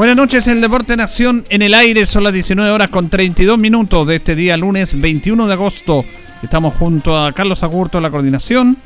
Buenas noches, el Deporte en Acción en el aire, son las 19 horas con 32 minutos de este día lunes 21 de agosto. Estamos junto a Carlos Agurto de la coordinación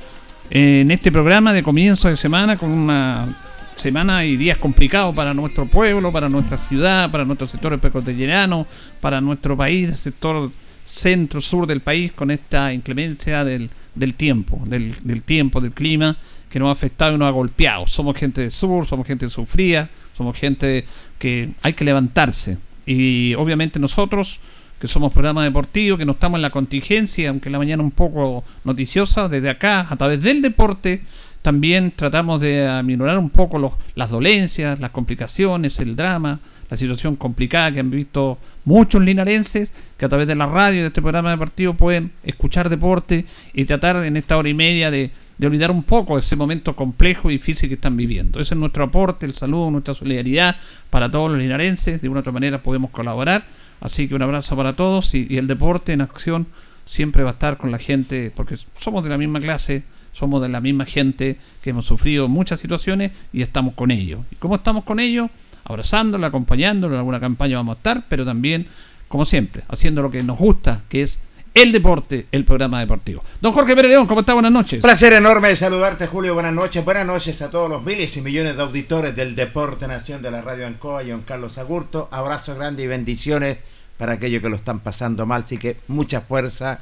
en este programa de comienzo de semana con una semana y días complicados para nuestro pueblo, para nuestra ciudad, para nuestro sector precordillerano, para nuestro país, el sector centro-sur del país con esta inclemencia del, tiempo, del, tiempo, del clima que nos ha afectado y nos ha golpeado. Somos gente del sur, somos gente sufrida, somos gente que hay que levantarse. Y obviamente nosotros, que somos programa deportivo, que no estamos en la contingencia, aunque la mañana un poco noticiosa, desde acá, a través del deporte, también tratamos de aminorar un poco los, las dolencias, las complicaciones, el drama, la situación complicada que han visto muchos linarenses que a través de la radio de este programa deportivo pueden escuchar deporte y tratar en esta hora y media de, de olvidar un poco ese momento complejo y difícil que están viviendo. Ese es nuestro aporte, el saludo, nuestra solidaridad para todos los linarenses. De una u otra manera podemos colaborar. Así que un abrazo para todos y, el deporte en acción siempre va a estar con la gente porque somos de la misma clase, somos de la misma gente que hemos sufrido muchas situaciones y estamos con ellos. ¿Y cómo estamos con ellos? Abrazándolo, acompañándolo, en alguna campaña vamos a estar, pero también, como siempre, haciendo lo que nos gusta, que es el deporte, el programa deportivo. Don Jorge Pérez León, ¿cómo está? Buenas noches. Placer enorme de saludarte, Julio. Buenas noches. Buenas noches a todos los miles y millones de auditores del Deporte Nación de la Radio Ancoa y don Carlos Agurto. Abrazo grande y bendiciones para aquellos que lo están pasando mal. Así que mucha fuerza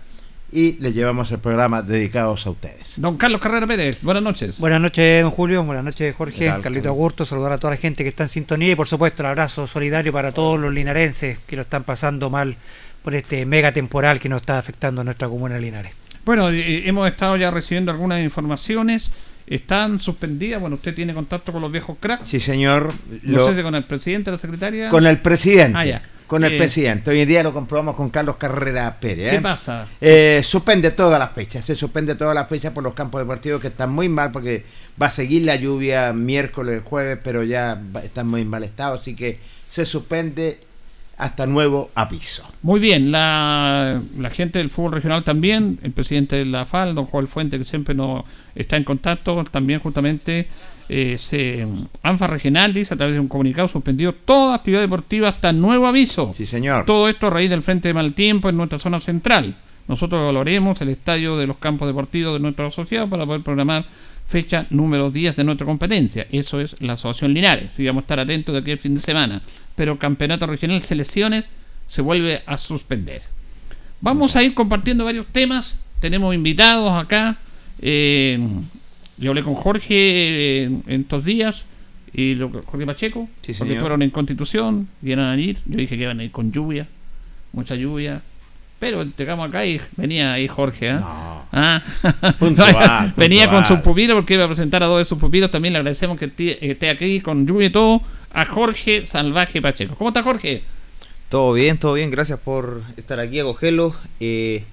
y le llevamos el programa dedicados a ustedes. Don Carlos Carrera Pérez, buenas noches. Buenas noches, don Julio, buenas noches, Jorge, Carlito Agurto, saludar a toda la gente que está en sintonía y por supuesto el abrazo solidario para todos los linarenses que lo están pasando mal por este mega temporal que nos está afectando a nuestra comuna de Linares. Bueno, hemos estado ya recibiendo algunas informaciones. ¿Están suspendidas? Bueno, usted tiene contacto con los viejos cracks. Sí, señor. No sé si con el presidente, la secretaria. Con el presidente. Ah, ya. Con el eh, presidente. Hoy en día lo comprobamos con Carlos Carrera Pérez. ¿Qué ¿eh? pasa? Eh, suspende todas las fechas. Se suspende todas las fechas por los campos deportivos que están muy mal porque va a seguir la lluvia miércoles, jueves, pero ya están muy mal estado. Así que se suspende hasta nuevo aviso. Muy bien, la, gente del fútbol regional también, el presidente de la FAL, don Joel Fuente, que siempre nos está en contacto, también justamente eh, se, ANFA Regional dice a través de un comunicado suspendido toda actividad deportiva hasta nuevo aviso. Sí, señor. Todo esto a raíz del frente de mal tiempo en nuestra zona central. Nosotros evaluaremos el estadio de los campos deportivos de nuestro asociado para poder programar fecha número 10 de nuestra competencia. Eso es la Asociación Linares. Y vamos a estar atentos de aquí el fin de semana. Pero Campeonato Regional Selecciones se vuelve a suspender. Vamos a ir compartiendo varios temas. Tenemos invitados acá. Eh, yo hablé con Jorge eh, en estos días. Y lo, Jorge Pacheco, sí, porque fueron en Constitución, vienen a ir. Yo dije que iban a ir con lluvia, mucha lluvia pero llegamos acá y venía ahí Jorge. ¿eh? No. Ah. venía con sus pupilos porque iba a presentar a dos de sus pupilos. También le agradecemos que esté aquí con lluvia y todo a Jorge Salvaje Pacheco. ¿Cómo está Jorge? Todo bien, todo bien. Gracias por estar aquí a cogerlo. Eh,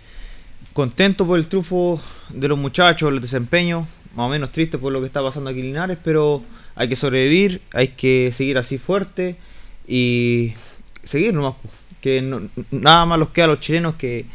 contento por el triunfo de los muchachos, el desempeño. Más o menos triste por lo que está pasando aquí en Linares, pero hay que sobrevivir, hay que seguir así fuerte y seguir nomás que nada más los queda a los chilenos que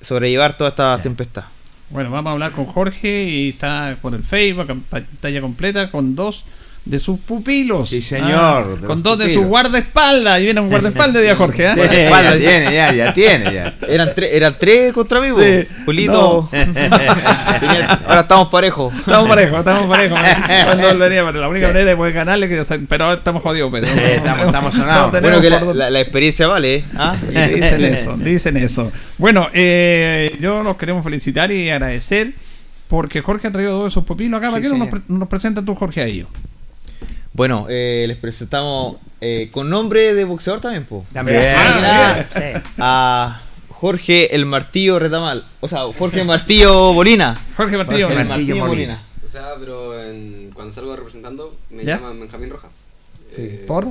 sobrellevar toda esta tempestad. Bueno, vamos a hablar con Jorge y está por el Facebook, pantalla completa, con dos de sus pupilos. Sí, señor. Ah, con dos de sus guardaespaldas. Y viene un guardaespaldas de Jorge. ¿eh? ya tiene, ya, ya tiene, ya. Eran, eran tres contra mí, sí. Julito. Ahora estamos parejos. Estamos parejos, estamos parejos. Cuando venía, pero la única manera de poder ganarle que pero estamos jodidos, pero. estamos, estamos sonados. bueno, que la, la, experiencia vale. ¿eh? ¿Ah? Dicen eso, dicen eso. Bueno, eh, yo los queremos felicitar y agradecer porque Jorge ha traído dos de sus pupilos acá. ¿Para qué no nos, nos presenta tú, Jorge, a ellos? Bueno, eh, les presentamos eh, con nombre de boxeador también, po. También. Ah, a Jorge el Martillo Retamal. O sea, Jorge Martillo Bolina. Jorge Martillo, Jorge Martillo, Molina. O sea, pero en, cuando salgo representando me llaman Benjamín Roja. Sí. Eh, ¿Por?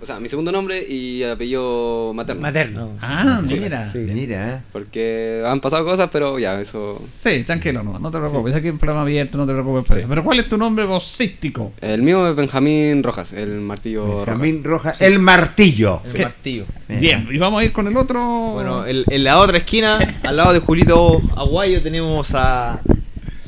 O sea, mi segundo nombre y apellido materno. Materno. Ah, mira. Mira. Porque han pasado cosas, pero ya, eso. Sí, tranquilo, no, no te preocupes. Aquí hay un programa abierto, no te preocupes por eso. Pero ¿cuál es tu nombre vocístico? El mío es Benjamín Rojas, el martillo. Benjamín Rojas, el martillo. El martillo. Bien, y vamos a ir con el otro. Bueno, en la otra esquina, al lado de Julito Aguayo, tenemos a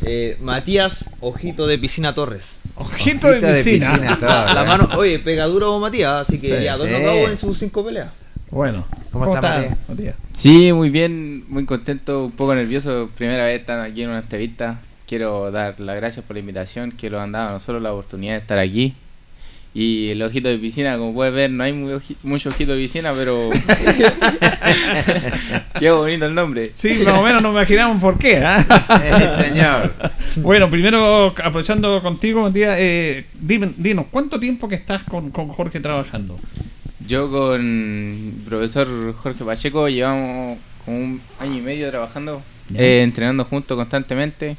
eh, Matías Ojito de Piscina Torres. Ojito de piscina. la mano, oye, pega duro Matías, así que ya dos sí. en sus cinco peleas. Bueno, ¿cómo, está, Matías? Sí, muy bien, muy contento, un poco nervioso. Primera vez estando aquí en una entrevista. Quiero dar las gracias por la invitación que lo han dado a nosotros la oportunidad de estar aquí. Y el ojito de piscina, como puedes ver, no hay muy mucho ojito de piscina, pero. qué bonito el nombre. Sí, más o menos nos imaginamos por qué. ¿eh? señor. Bueno, primero, aprovechando contigo, Matías, eh, dinos, ¿cuánto tiempo que estás con, con Jorge trabajando? Yo con el profesor Jorge Pacheco llevamos como un año y medio trabajando, eh, entrenando juntos constantemente.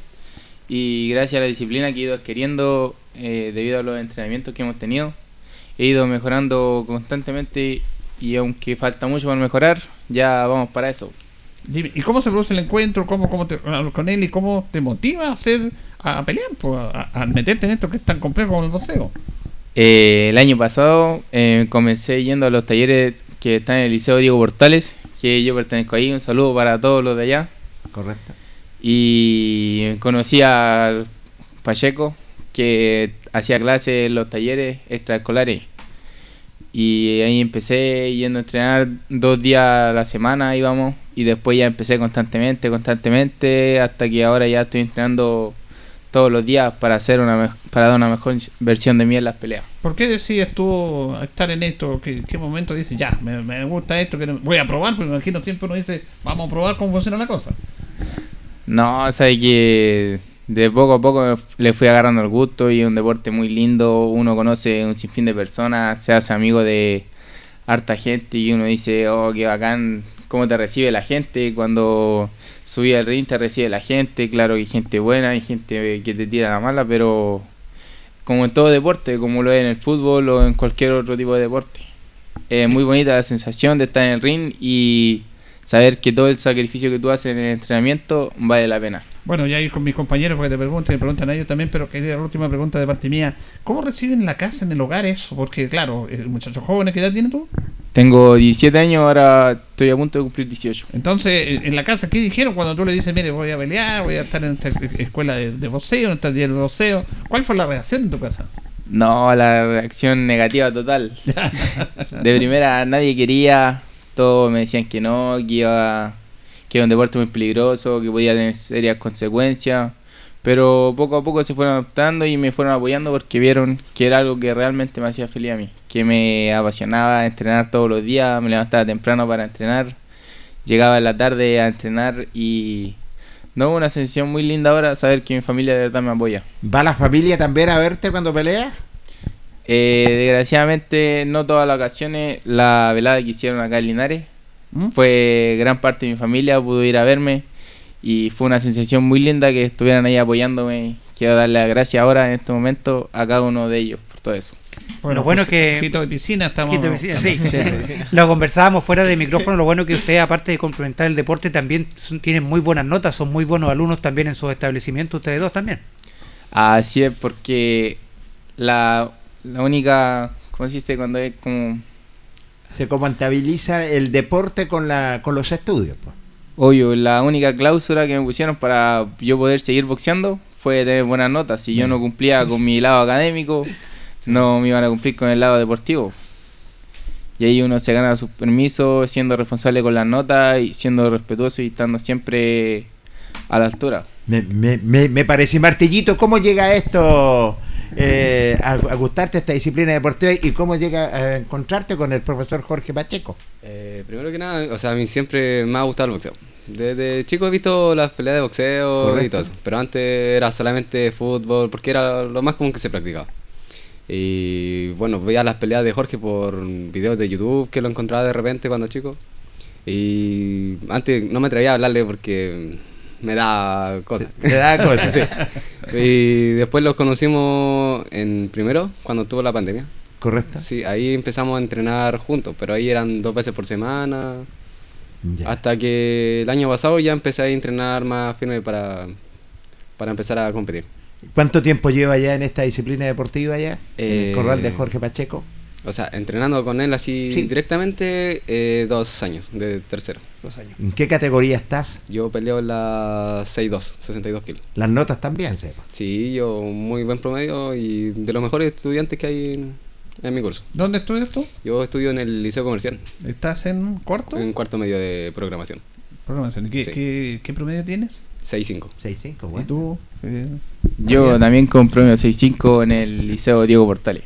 Y gracias a la disciplina que he ido adquiriendo eh, debido a los entrenamientos que hemos tenido. He ido mejorando constantemente y aunque falta mucho para mejorar, ya vamos para eso. ¿Y cómo se produce el encuentro? ¿Cómo, cómo te, con él y cómo te motiva a hacer a, pelear, pues, a, meterte en esto que es tan complejo como el boxeo? Eh, el año pasado eh, comencé yendo a los talleres que están en el Liceo Diego Portales, que yo pertenezco ahí. Un saludo para todos los de allá. Correcto. Y conocí a Pacheco, que hacía clases en los talleres extraescolares. Y ahí empecé yendo a entrenar dos días a la semana, íbamos, y después ya empecé constantemente, constantemente, hasta que ahora ya estoy entrenando todos los días para hacer una para dar una mejor versión de mí en las peleas. ¿Por qué decides tú estar en esto? ¿Qué, qué momento dices, ya, me, gusta esto, que voy a probar? Porque me imagino siempre uno dice, vamos a probar cómo funciona la cosa. No, o sea, que de poco a poco le fui agarrando el gusto y es un deporte muy lindo, uno conoce un sinfín de personas, se hace amigo de harta gente y uno dice, oh, qué bacán cómo te recibe la gente. Cuando subí al ring te recibe la gente. Claro que hay gente buena, hay gente que te tira la mala, pero como en todo deporte, como lo es en el fútbol o en cualquier otro tipo de deporte. Es muy bonita la sensación de estar en el ring y saber que todo el sacrificio que tú haces en el entrenamiento vale la pena. Bueno, ya ir con mis compañeros porque te preguntan, te preguntan a ellos también, pero quería la última pregunta de parte mía. ¿Cómo reciben la casa, en el hogar eso? Porque, claro, el muchacho joven, ¿qué edad tienes tú? Tengo 17 años, ahora estoy a punto de cumplir 18. Entonces, en la casa, ¿qué dijeron cuando tú le dices, mire, voy a pelear, voy a estar en esta escuela de, de boxeo, en esta de boxeo? ¿Cuál fue la reacción en tu casa? No, la reacción negativa total. de primera, nadie quería, todos me decían que no, que iba que era un deporte muy peligroso, que podía tener serias consecuencias, pero poco a poco se fueron adoptando y me fueron apoyando porque vieron que era algo que realmente me hacía feliz a mí, que me apasionaba entrenar todos los días, me levantaba temprano para entrenar, llegaba en la tarde a entrenar y no, una sensación muy linda ahora saber que mi familia de verdad me apoya. ¿Va la familia también a verte cuando peleas? Eh, desgraciadamente no todas las ocasiones, la velada que hicieron acá en Linares, ¿Mm? Fue gran parte de mi familia, pudo ir a verme y fue una sensación muy linda que estuvieran ahí apoyándome. Quiero darle las gracias ahora en este momento a cada uno de ellos por todo eso. Bueno, lo bueno que. de piscina, estamos. sí. lo conversábamos fuera de micrófono. Lo bueno que usted, aparte de complementar el deporte, también tienen muy buenas notas, son muy buenos alumnos también en sus establecimientos, ustedes dos también. Así es, porque la, la única. ¿Cómo existe cuando es como se compatibiliza el deporte con, la, con los estudios. Pues. Obvio, la única cláusula que me pusieron para yo poder seguir boxeando fue tener buenas notas. Si yo no cumplía con mi lado académico, no me iban a cumplir con el lado deportivo. Y ahí uno se gana sus permisos siendo responsable con las notas y siendo respetuoso y estando siempre a la altura. Me, me, me parece, Martillito, ¿cómo llega esto? Eh, a, gustarte esta disciplina deportiva y cómo llega a encontrarte con el profesor Jorge Pacheco? Eh, primero que nada, o sea, a mí siempre me ha gustado el boxeo. Desde chico he visto las peleas de boxeo y todo eso, pero antes era solamente fútbol porque era lo más común que se practicaba. Y bueno, veía las peleas de Jorge por videos de YouTube que lo encontraba de repente cuando chico. Y antes no me atrevía a hablarle porque me da cosas. Me da cosas. Y después los conocimos en primero, cuando tuvo la pandemia. Correcto. Sí, ahí empezamos a entrenar juntos, pero ahí eran dos veces por semana. Hasta que el año pasado ya empecé a entrenar más firme para, para empezar a competir. ¿Cuánto tiempo lleva ya en esta disciplina deportiva ya? en el corral de eh, Jorge Pacheco. O sea, entrenando con él así directamente, eh, dos años, de tercero. Dos años. ¿En qué categoría estás? Yo peleo en la 6'2, 62 kilos. ¿Las notas también, sepa? Sí, yo muy buen promedio y de los mejores estudiantes que hay en, mi curso. ¿Dónde estudias tú? Yo estudio en el Liceo Comercial. ¿Estás en cuarto? En cuarto medio de programación. ¿Programación? ¿Qué, qué, qué promedio tienes? 6'5. 6'5, bueno. ¿Y tú? Eh, yo también con promedio 6'5 en el Liceo Diego Portales.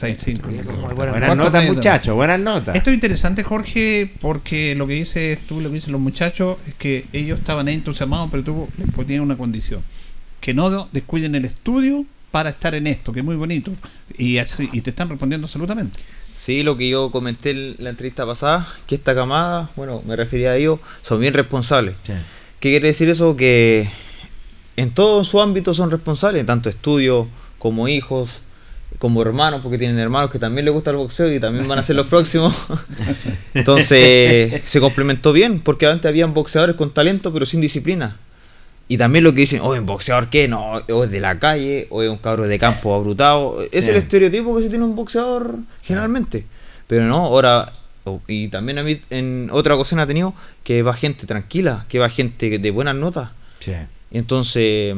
Buenas, notas, muchachos, buenas notas. Esto es interesante, Jorge, porque lo que dices tú, lo que dicen los muchachos, es que ellos estaban ahí entusiasmados, pero tú les ponías una condición: que no descuiden el estudio para estar en esto, que es muy bonito. Y, y te están respondiendo absolutamente. Sí, lo que yo comenté en la entrevista pasada, que esta camada, bueno, me refería a ellos, son bien responsables. ¿Qué quiere decir eso? Que en todo su ámbito son responsables, tanto estudio como hijos, como hermanos, porque tienen hermanos que también les gusta el boxeo y también van a ser los próximos. Entonces se complementó bien, porque antes habían boxeadores con talento pero sin disciplina. Y también lo que dicen, oh, ¿un boxeador qué? No, o es de la calle, o es un cabro de campo abrutado. Es el estereotipo que se tiene un boxeador generalmente. Pero no, ahora, y también a mí en otra ocasión ha tenido que va gente tranquila, que va gente de buenas notas. Sí. Entonces,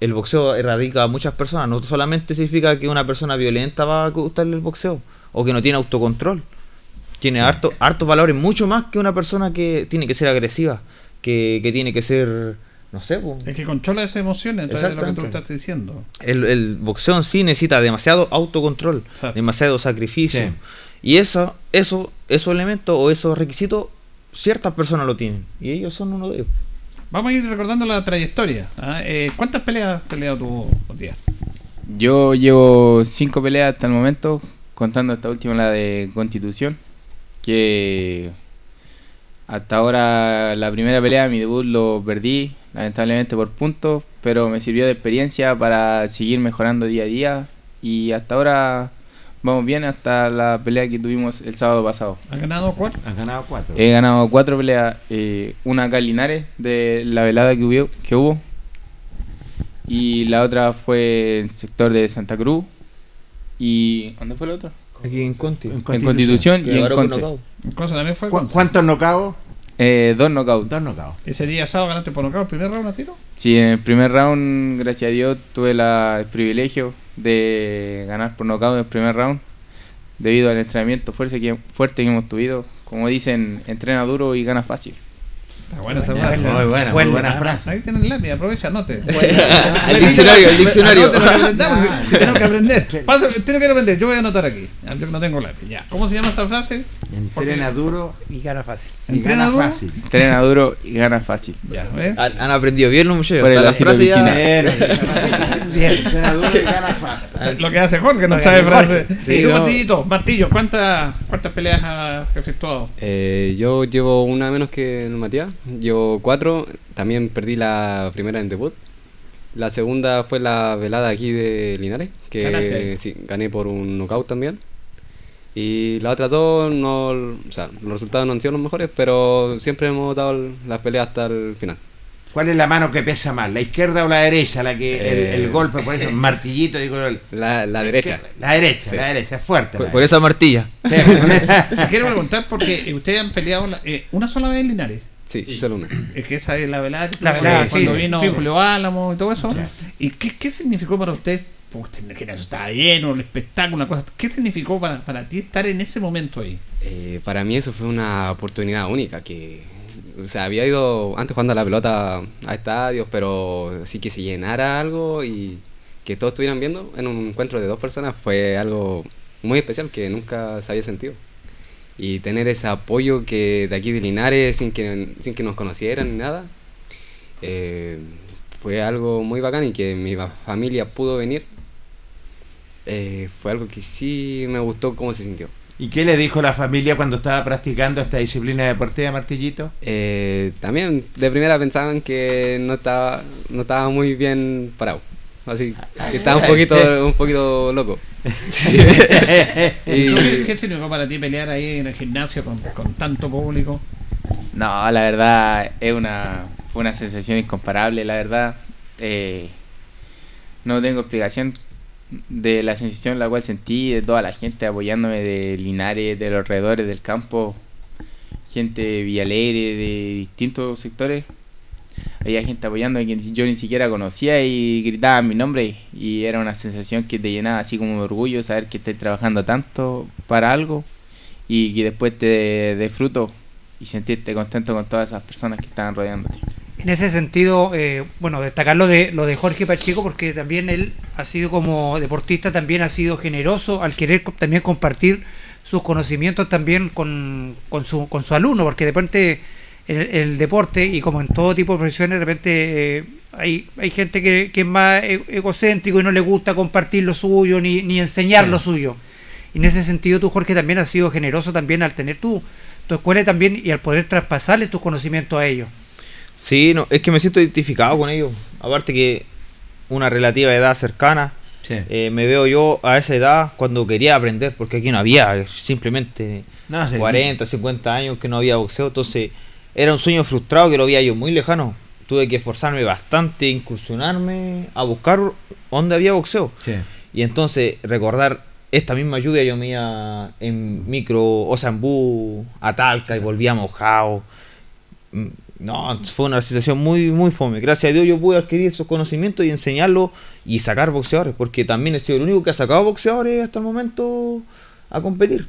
el boxeo erradica a muchas personas. No solamente significa que una persona violenta va a gustarle el boxeo o que no tiene autocontrol. Tiene harto, hartos valores, mucho más que una persona que tiene que ser agresiva, que, tiene que ser, no sé. Es que controla esas emociones, entonces es lo que tú estás diciendo. El, boxeo en sí necesita demasiado autocontrol, demasiado sacrificio. Y eso, eso, esos elementos o esos requisitos, ciertas personas lo tienen. Y ellos son uno de ellos. Vamos a ir recordando la trayectoria. ¿ah? Eh, ¿Cuántas peleas has peleado tú, día? Yo llevo cinco peleas hasta el momento, contando esta última, la de Constitución, que Hasta ahora la primera pelea, mi debut lo perdí, lamentablemente por puntos, pero me sirvió de experiencia para seguir mejorando día a día y hasta ahora vamos bien hasta la pelea que tuvimos el sábado pasado. ¿Has ganado cuatro? Has ganado cuatro. He ganado cuatro peleas, eh, una acá en Linares de la velada que hubo, que hubo y la otra fue en el sector de Santa Cruz y ¿dónde fue la otra? Aquí en Conti. En En Constitución. Constitución y en Conce. knockout. También fue. ¿Cu- Conce. ¿Cuántos knockouts? Eh, dos knockouts. Dos knockouts. Ese día sábado ganaste por nocaut, primer round a tiro. Sí, en el primer round, gracias a Dios, tuve la- el privilegio de ganar por nocaut en el primer round debido al entrenamiento fuerte que, fuerte que hemos tenido. Como dicen, entrena duro y gana fácil. Está buena esa Muy frase. buena, muy Buena. frase. Ahí tienen el lápiz, aprovecha, anote. El diccionario, el diccionario. Anote para que si aprender. Pasa, tengo que aprender, yo voy a anotar aquí. Ah, Yo no tengo lápiz, ya. ¿Cómo se llama esta frase? Entrena duro Y gana fácil. Entrena duro. fácil. Entrena duro y gana fácil. Ya, ¿ves? Han, han aprendido bien los muchachos. Por el Hasta la frase ya-. Bien. Entrena duro y gana fácil. Lo que hace Jorge, no sabe frase. Sí, y tú, no. Martillito, Martillo, ¿cuántas, ¿cuántas peleas has efectuado? Eh, yo llevo una menos que el Matías. Llevo cuatro. También perdí la primera en debut. La segunda fue la velada aquí de Linares. Ganaste Que sí, gané por un knockout también. Y las otras dos, no, o sea, los resultados no han sido los mejores, pero siempre hemos dado las peleas hasta el final. ¿Cuál es la mano que pesa más? ¿La izquierda o la derecha? La que el, Eh. el golpe, por eso, martillito, digo. el- La, la derecha. La derecha, Sí. la derecha, es fuerte. Por, la por esa martilla. Sí, quiero preguntar porque ustedes han peleado la- eh, una sola vez en Linares. Sí, solo una. Es que esa es la velada La velada, cuando sí. vino Sí. Julio Álamo y todo eso. ¿Y qué, qué significó para usted? Pues usted que eso estaba lleno, el espectáculo, una cosa. ¿Qué significó para, para ti estar en ese momento ahí? Eh, para mí eso fue una oportunidad única que o sea había ido antes jugando a la pelota a estadios pero sí que se llenara algo y que todos estuvieran viendo en un encuentro de dos personas fue algo muy especial que nunca se había sentido y tener ese apoyo que de aquí de Linares sin que sin que nos conocieran ni nada eh, fue algo muy bacán y que mi fa- familia pudo venir eh, fue algo que sí me gustó cómo se sintió ¿Y qué le dijo la familia cuando estaba practicando esta disciplina deportiva, Martillito? Eh, también de primera pensaban que no estaba, no estaba muy bien parado. Así que estaba un poquito, un poquito loco. ¿Y tú ¿Qué, y qué significó para ti pelear ahí en el gimnasio con, con tanto público? No, la verdad es una fue una sensación incomparable, la verdad. Eh, no tengo explicación de la sensación la cual sentí de toda la gente apoyándome de Linares, de los alrededores del campo, gente de Villalegre, de distintos sectores. Había gente apoyándome que yo ni siquiera conocía y gritaban mi nombre y era una sensación que te llenaba así como de orgullo saber que estás trabajando tanto para algo y que después te dé fruto y sentirte contento con todas esas personas que estaban rodeándote. En ese sentido, eh, bueno, destacar lo de, lo de Jorge Pacheco, porque también él ha sido como deportista, también ha sido generoso al querer también compartir sus conocimientos también con, con, su, con su alumno, porque de repente el, el deporte, y como en todo tipo de profesiones, de repente eh, hay, hay gente que, que es más e- egocéntrico y no le gusta compartir lo suyo ni, ni enseñar Sí. lo suyo. Y en ese sentido tú, Jorge, también has sido generoso también al tener tu, tu escuela también y al poder traspasarle tus conocimientos a ellos. Sí, no, es que me siento identificado con ellos. Aparte que una relativa edad cercana. Sí. eh, me veo yo a esa edad cuando quería aprender, porque aquí no había, eh, simplemente No, sí, 40, 50 años que no había boxeo. Entonces era un sueño frustrado que lo veía yo muy lejano. Tuve que esforzarme bastante, incursionarme a buscar dónde había boxeo. Sí. Y entonces recordar esta misma lluvia yo me iba en micro, o sea, en bus a Talca y volvía mojado. Mm, No, fue una sensación muy, muy fome. Gracias a Dios yo pude adquirir esos conocimientos y enseñarlos y sacar boxeadores, porque también he sido el único que ha sacado boxeadores hasta el momento a competir.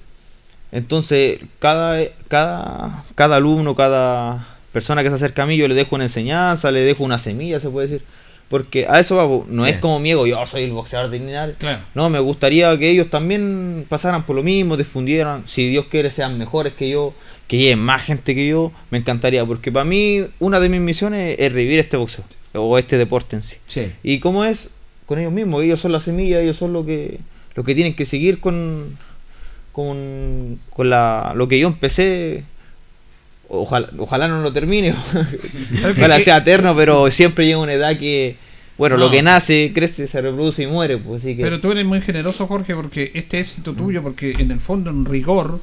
Entonces, cada, cada, cada alumno, cada persona que se acerca a mí, yo le dejo una enseñanza, le dejo una semilla, se puede decir. Porque a eso va, po. no Sí. es como mi ego, yo soy el boxeador de Linares. Claro. No, me gustaría que ellos también pasaran por lo mismo, difundieran, si Dios quiere sean mejores que yo, que lleguen más gente que yo, me encantaría, porque para mí una de mis misiones es revivir este boxeo, o este deporte en sí. Sí. Y como es con ellos mismos, ellos son la semilla, ellos son lo que, lo que tienen que seguir con, con, con la, lo que yo empecé ojalá, ojalá no lo termine, ojalá sea eterno, pero siempre llega una edad que, bueno, lo que nace, crece, se reproduce y muere, pues así que... Pero tú eres muy generoso, Jorge, porque este éxito tuyo, porque en el fondo, en rigor,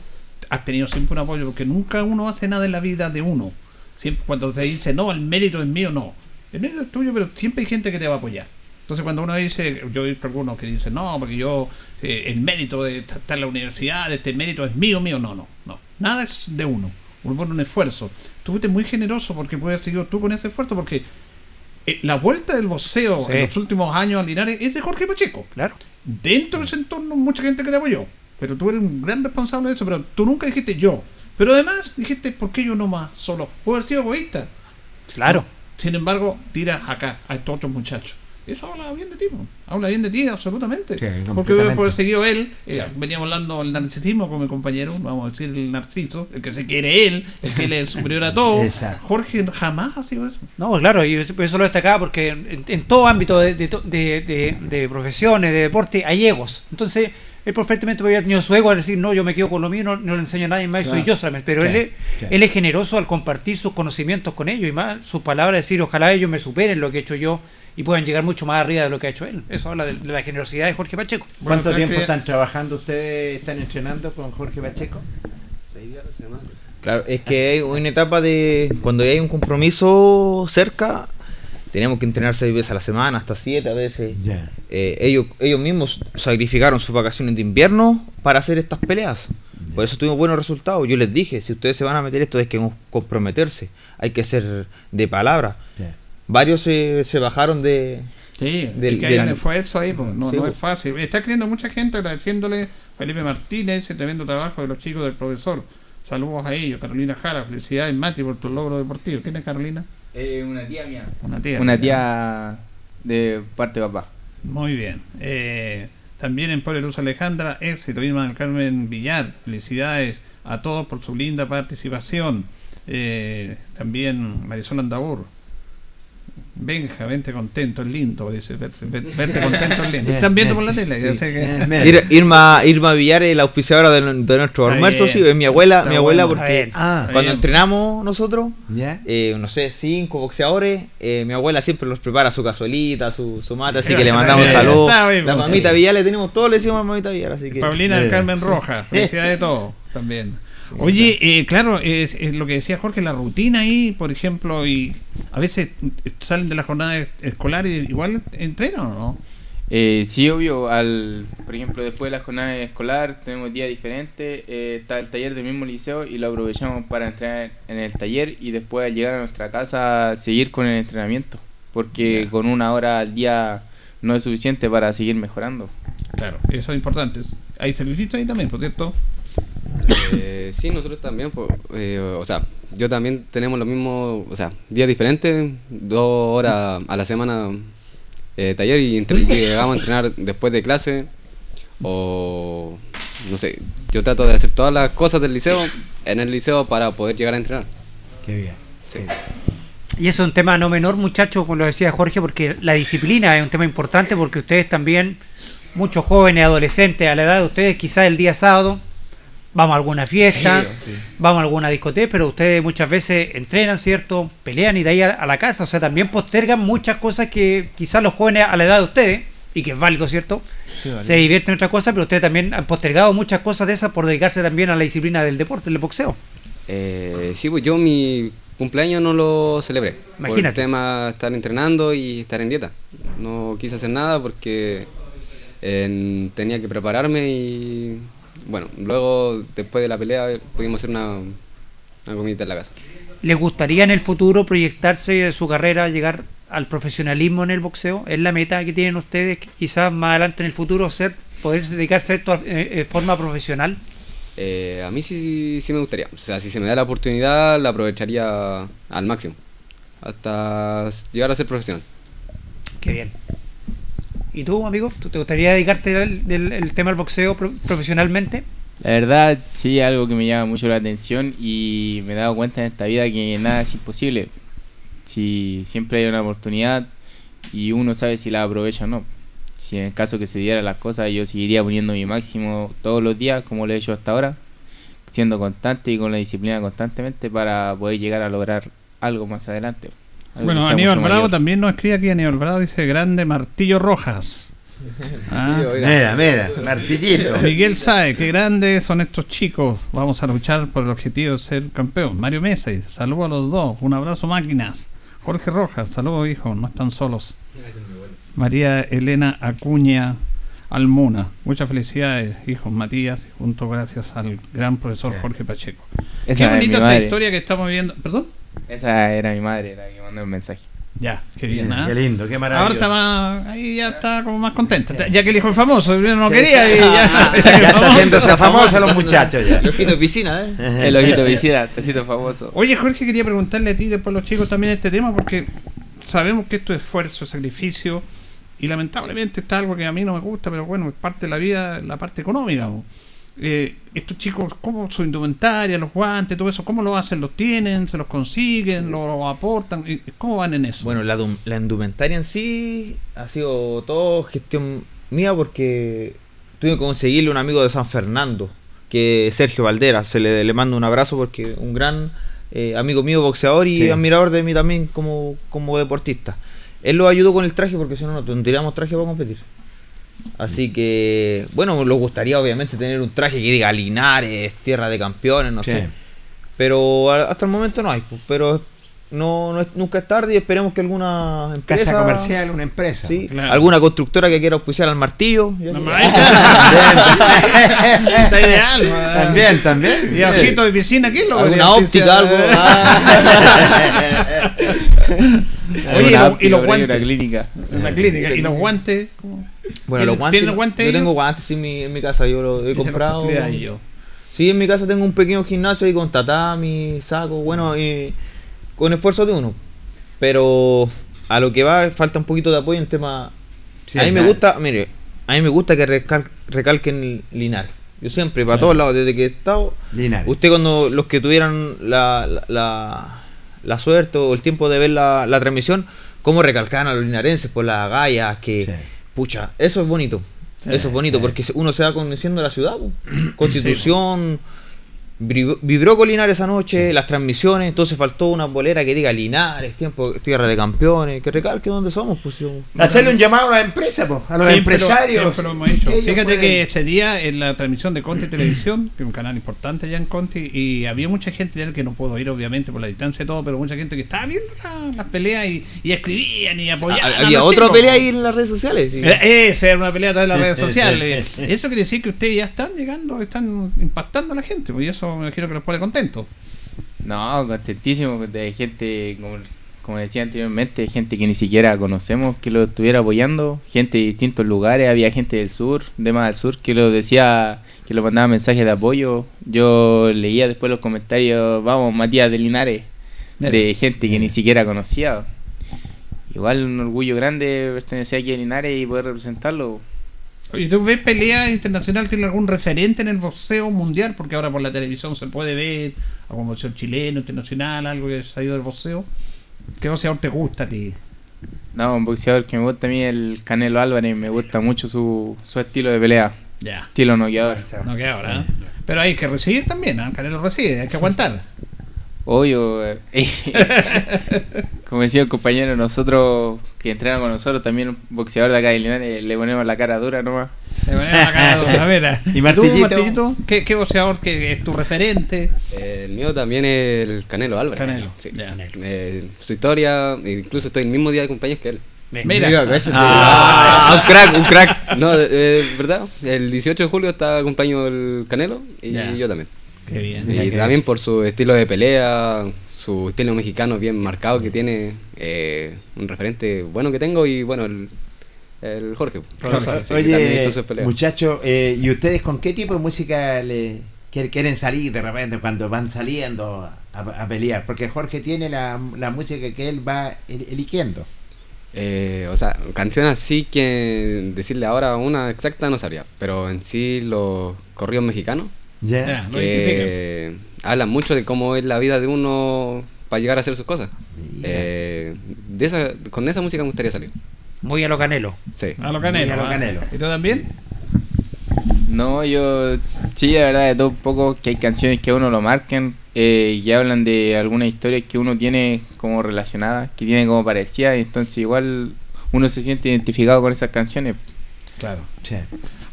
has tenido siempre un apoyo, porque nunca uno hace nada en la vida de uno. Siempre cuando te dice, no, el mérito es mío, no. El mérito es tuyo, pero siempre hay gente que te va a apoyar. Entonces cuando uno dice, yo he visto algunos que dicen, no, porque yo, eh, el mérito de estar en la universidad, este mérito es mío, mío, no, no, no. Nada es de uno. Uno pone un esfuerzo. Tú fuiste muy generoso porque puedes haber seguido tú con ese esfuerzo, porque eh, la vuelta del boxeo Sí. en los últimos años a Linares es de Jorge Pacheco Claro. dentro de ese entorno mucha gente que te apoyó. Pero tú eres un gran responsable de eso, pero tú nunca dijiste yo. Pero además dijiste, ¿por qué yo no más solo? Puedo haber sido egoísta. Claro. Sin embargo, tiras acá a estos otros muchachos. Eso habla bien de ti, ¿no? habla bien de ti, absolutamente. Sí, Porque por seguido él, eh, veníamos hablando del narcisismo con mi compañero, vamos a decir el narciso, el que se quiere él, el que él es el superior a todo. Exacto. Jorge jamás ha sido eso. No, claro, y eso lo destacaba porque en, en todo ámbito de, de, to- de- de- de profesiones, de deporte, hay egos. Entonces, él perfectamente había tenido su ego al decir, no, yo me quedo con lo mío, no, no le enseño a nadie más, soy Claro. yo solamente. Pero Claro, él, es, claro. él es generoso al compartir sus conocimientos con ellos y más sus palabras, decir, ojalá ellos me superen lo que he hecho yo y puedan llegar mucho más arriba de lo que ha hecho él. Eso habla de, de la generosidad de Jorge Pacheco. ¿Cuánto Bueno, tiempo que- están trabajando ustedes? ¿Están entrenando con Jorge Pacheco? Seis días a la semana. Claro, es que hay una etapa de cuando hay un compromiso cerca, tenemos que entrenar seis veces a la semana, hasta siete a veces. Ya. Eh, ellos, ellos mismos sacrificaron sus vacaciones de invierno para hacer estas peleas. Por eso tuvimos buenos resultados. Yo les dije, si ustedes se van a meter esto, hay que comprometerse. Hay que ser de palabra. Ya. Varios se, se bajaron de... Sí, Del- y que hay un del- esfuerzo ahí, pues, no, Sí, no pues. es fácil. Está escribiendo mucha gente agradeciéndole Felipe Martínez el tremendo trabajo de los chicos del profesor. Saludos a ellos, Carolina Jara, felicidades Mati por tu logro deportivo. ¿Quién es Carolina? Eh, una tía mía. Una tía. Una tía de parte de papá. Muy bien. Eh, también en Pobre Luz Alejandra, éxito. Irma del Carmen Villar, felicidades a todos por su linda participación. Eh, también Marisol Andabur. Benja, vente contento, es lindo, dice, verte, contento es lindo. Están viendo por la tele, ya Sí. sé que... Irma, Irma Villar es la auspiciadora de, de nuestro Está almuerzo, bien. sí, es mi abuela, Está mi abuela bueno. porque Ah, cuando bien. entrenamos nosotros, eh, no sé, cinco boxeadores, eh, mi abuela siempre los prepara su cazuelita, su, su mate, así que le mandamos saludos. La mamita Villar le tenemos todos, le decimos mamita Villar, así que... Paulina del. Carmen Roja, felicidades de todo también. Oye, eh, claro, es, es lo que decía Jorge, la rutina ahí, por ejemplo, y a veces salen de la jornada escolar y igual entrenan o no. Eh, sí, obvio. Al, por ejemplo, después de la jornada escolar tenemos días diferentes. eh, está el taller del mismo liceo y lo aprovechamos para entrenar en el taller y después al llegar a nuestra casa seguir con el entrenamiento. Porque con una hora al día no es suficiente para seguir mejorando. Claro, eso es importante. Hay servicios ahí también, por cierto. Eh, sí, nosotros también, pues, eh, o sea, yo también tenemos lo mismo, o sea, días diferentes, dos horas a la semana eh, taller y, llegamos a entrenar después de clase o no sé, yo trato de hacer todas las cosas del liceo en el liceo para poder llegar a entrenar. Qué bien. Sí. Y eso es un tema no menor, muchachos, como lo decía Jorge, porque la disciplina es un tema importante porque ustedes también, muchos jóvenes, adolescentes, a la edad de ustedes, quizás el día sábado, vamos a alguna fiesta, vamos a alguna discoteca, pero ustedes muchas veces entrenan, ¿cierto? Pelean y de ahí a, a la casa, o sea, también postergan muchas cosas que quizás los jóvenes a la edad de ustedes, y que es válido, ¿cierto? Se divierten en otras cosas, pero ustedes también han postergado muchas cosas de esas por dedicarse también a la disciplina del deporte, del boxeo. Eh, sí, pues yo mi cumpleaños no lo celebré. Por el Imagínate. tema estar entrenando y estar en dieta. No quise hacer nada porque eh, tenía que prepararme y bueno, luego después de la pelea eh, pudimos hacer una, una comidita en la casa. ¿Les gustaría en el futuro proyectarse de su carrera, llegar al profesionalismo en el boxeo? ¿Es la meta que tienen ustedes, quizás más adelante en el futuro, ser poder dedicarse a esto eh, de forma profesional? Eh, a mí sí, sí me gustaría. O sea, si se me da la oportunidad, la aprovecharía al máximo. Hasta llegar a ser profesional. Qué bien. ¿Y tú, amigo? ¿Tú te gustaría dedicarte al del, el tema del boxeo pro- profesionalmente? La verdad, sí, algo que me llama mucho la atención y me he dado cuenta en esta vida que nada es imposible. Si siempre hay una oportunidad y uno sabe si la aprovecha o no. Si en el caso que se dieran las cosas, yo seguiría poniendo mi máximo todos los días, como lo he hecho hasta ahora. siendo constante y con la disciplina constantemente para poder llegar a lograr algo más adelante. Bueno, Aníbal Bravo mayor. también nos escribe aquí. Aníbal Bravo dice grande Martillo Rojas. Ah, Mira, mira, martillito. Miguel Sae, qué grandes son estos chicos. Vamos a luchar por el objetivo de ser campeón. Mario Mesa, dice, saludos a los dos. Un abrazo, máquinas. Jorge Rojas, saludos, hijo. No están solos. María Elena Acuña Almuna. Muchas felicidades, hijos Matías, junto gracias al gran profesor Jorge Pacheco. Esa qué bonita esta historia que estamos viendo. ¿Perdón? Esa era mi madre la que mandó el mensaje. Ya, qué bien, ¿ah? Qué lindo, qué Ahora maravilloso. está más, ahí ya está como más contenta. Ya que el hijo es famoso, primero no quería y ya, Ya está haciéndose famoso los muchachos ya. El ojito de piscina, ¿eh? El ojito visita, tecito famoso. Oye, Jorge, quería preguntarle a ti, después a los chicos también este tema, porque sabemos que esto es esfuerzo, es sacrificio, y lamentablemente está algo que a mí no me gusta, pero bueno, es parte de la vida, la parte económica. po. Eh, estos chicos, ¿cómo su indumentaria, los guantes, todo eso, cómo lo hacen? ¿Los tienen? ¿Se los consiguen? ¿Lo, lo aportan? ¿Y ¿Cómo van en eso? Bueno, la, la indumentaria en sí ha sido todo gestión mía porque tuve que conseguirle un amigo de San Fernando, que Sergio Valdera. Se le, le mando un abrazo porque un gran eh, amigo mío, boxeador y Sí. admirador de mí también como, como deportista. Él lo ayudó con el traje porque si no, no tendríamos traje para competir. Así que, bueno, nos gustaría obviamente tener un traje que diga Linares, Tierra de Campeones, no Sí. sé. Pero a- hasta el momento no hay. pues, Pero no, no es- nunca es tarde y esperemos que alguna empresa. Casa comercial, una empresa. sí, Claro. alguna constructora que quiera auspiciar al martillo. No, está. Ideal. También, también. Y ojito de piscina, ¿qué es lo Alguna podría óptica, algo. ah. Oye, y, los guantes. una clínica. Una clínica. ¿Y los guantes? bueno, los ¿Tienen- guantes. tienen guantes yo tengo guantes en mi, en mi casa, yo lo he comprado. ellos. Sí, en mi casa tengo un pequeño gimnasio ahí con tatami, saco, bueno, y con esfuerzo de uno. Pero a lo que va, falta un poquito de apoyo en tema. Sí, a mí me gusta, mire, a mí me gusta que recal- recalquen Linares. Yo siempre, para Sí. todos lados, desde que he estado. Linares. Usted, cuando los que tuvieran la, la, la- la suerte o el tiempo de ver la, la transmisión, cómo recalcaban a los linarenses por las gallas, que. Sí. Pucha, eso es bonito. Sí, eso es bonito sí. porque uno se va conociendo la ciudad. po. Constitución. Vibró con Linares esa noche, las transmisiones, entonces faltó una bolera que diga Linares, tiempo, tierra de campeones, que recalque dónde somos, pues. Hacerle un llamado a las empresas, po, a los empresarios. Fíjate pueden- que ese día en la transmisión de Conti Televisión, que es un canal importante allá en Conti, y había mucha gente ya que no puedo ir obviamente por la distancia y todo, pero mucha gente que estaba viendo la- las peleas y, y escribían y apoyaban. Ah, a Había otra chicos. pelea ahí en las redes sociales. sí. Eh, Esa era una pelea a través de las redes sociales. Eso quiere decir que ustedes ya están llegando, están impactando a la gente, pues y eso me imagino que los pone contentos. No, contentísimo de gente, como, como decía anteriormente, gente que ni siquiera conocemos que lo estuviera apoyando, gente de distintos lugares, había gente del sur, de más al sur, que lo decía, que lo mandaba mensajes de apoyo. Yo leía después los comentarios, vamos, Matías de Linares, de gente que ni siquiera conocía. Igual un orgullo grande pertenecer aquí a Linares y poder representarlo. ¿Y tú ves pelea internacional? ¿Tiene algún referente en el boxeo mundial? Porque ahora por la televisión se puede ver algún boxeo chileno, internacional, algo que ha ido del boxeo. ¿Qué boxeador te gusta a ti? No, un boxeador que me gusta a mí es el Canelo Álvarez, me gusta mucho su, su estilo de pelea, Ya. estilo noqueador. No que ahora, ¿eh? Pero hay que recibir también, ¿eh? Canelo recibe, hay que aguantar. Obvio, eh, como decía un compañero, nosotros que entrenan con nosotros, también un boxeador de acá de Linares, le ponemos la cara dura nomás. Le ponemos la cara dura. A ver, ¿eh? ¿Y tú, Martillito? ¿Qué, ¿Qué boxeador que es tu referente? El mío también es el Canelo Álvarez. Canelo, Sí. Eh, su historia, incluso estoy el mismo día de cumpleaños que él. Mira, Ah, un crack, un crack. No, de verdad, el 18 de julio está cumpleaños el Canelo y yo también. Qué bien. Mira Y también por su estilo de pelea, su estilo mexicano bien marcado que tiene, eh, un referente bueno que tengo y bueno, el, el Jorge. Jorge, Sí, Oye, muchachos, eh, ¿y ustedes con qué tipo de música le quier- quieren salir de repente cuando van saliendo a, a pelear? Porque Jorge tiene la, la música que él va el- eligiendo. Eh, o sea, canción así que decirle ahora una exacta no sabría, pero en sí los corridos mexicanos ¿Ya? Identifican. que hablan mucho de cómo es la vida de uno para llegar a hacer sus cosas. Eh, de esa, con esa música me gustaría salir. Muy a lo canelo. Sí. A lo Canelo. Muy a lo ¿ah? Canelo. ¿Y tú también? No, yo sí, la verdad, de todo un poco que hay canciones que a uno lo marcan eh, y hablan de algunas historias que uno tiene como relacionadas, que tiene como parecidas, entonces igual uno se siente identificado con esas canciones. Claro. Sí.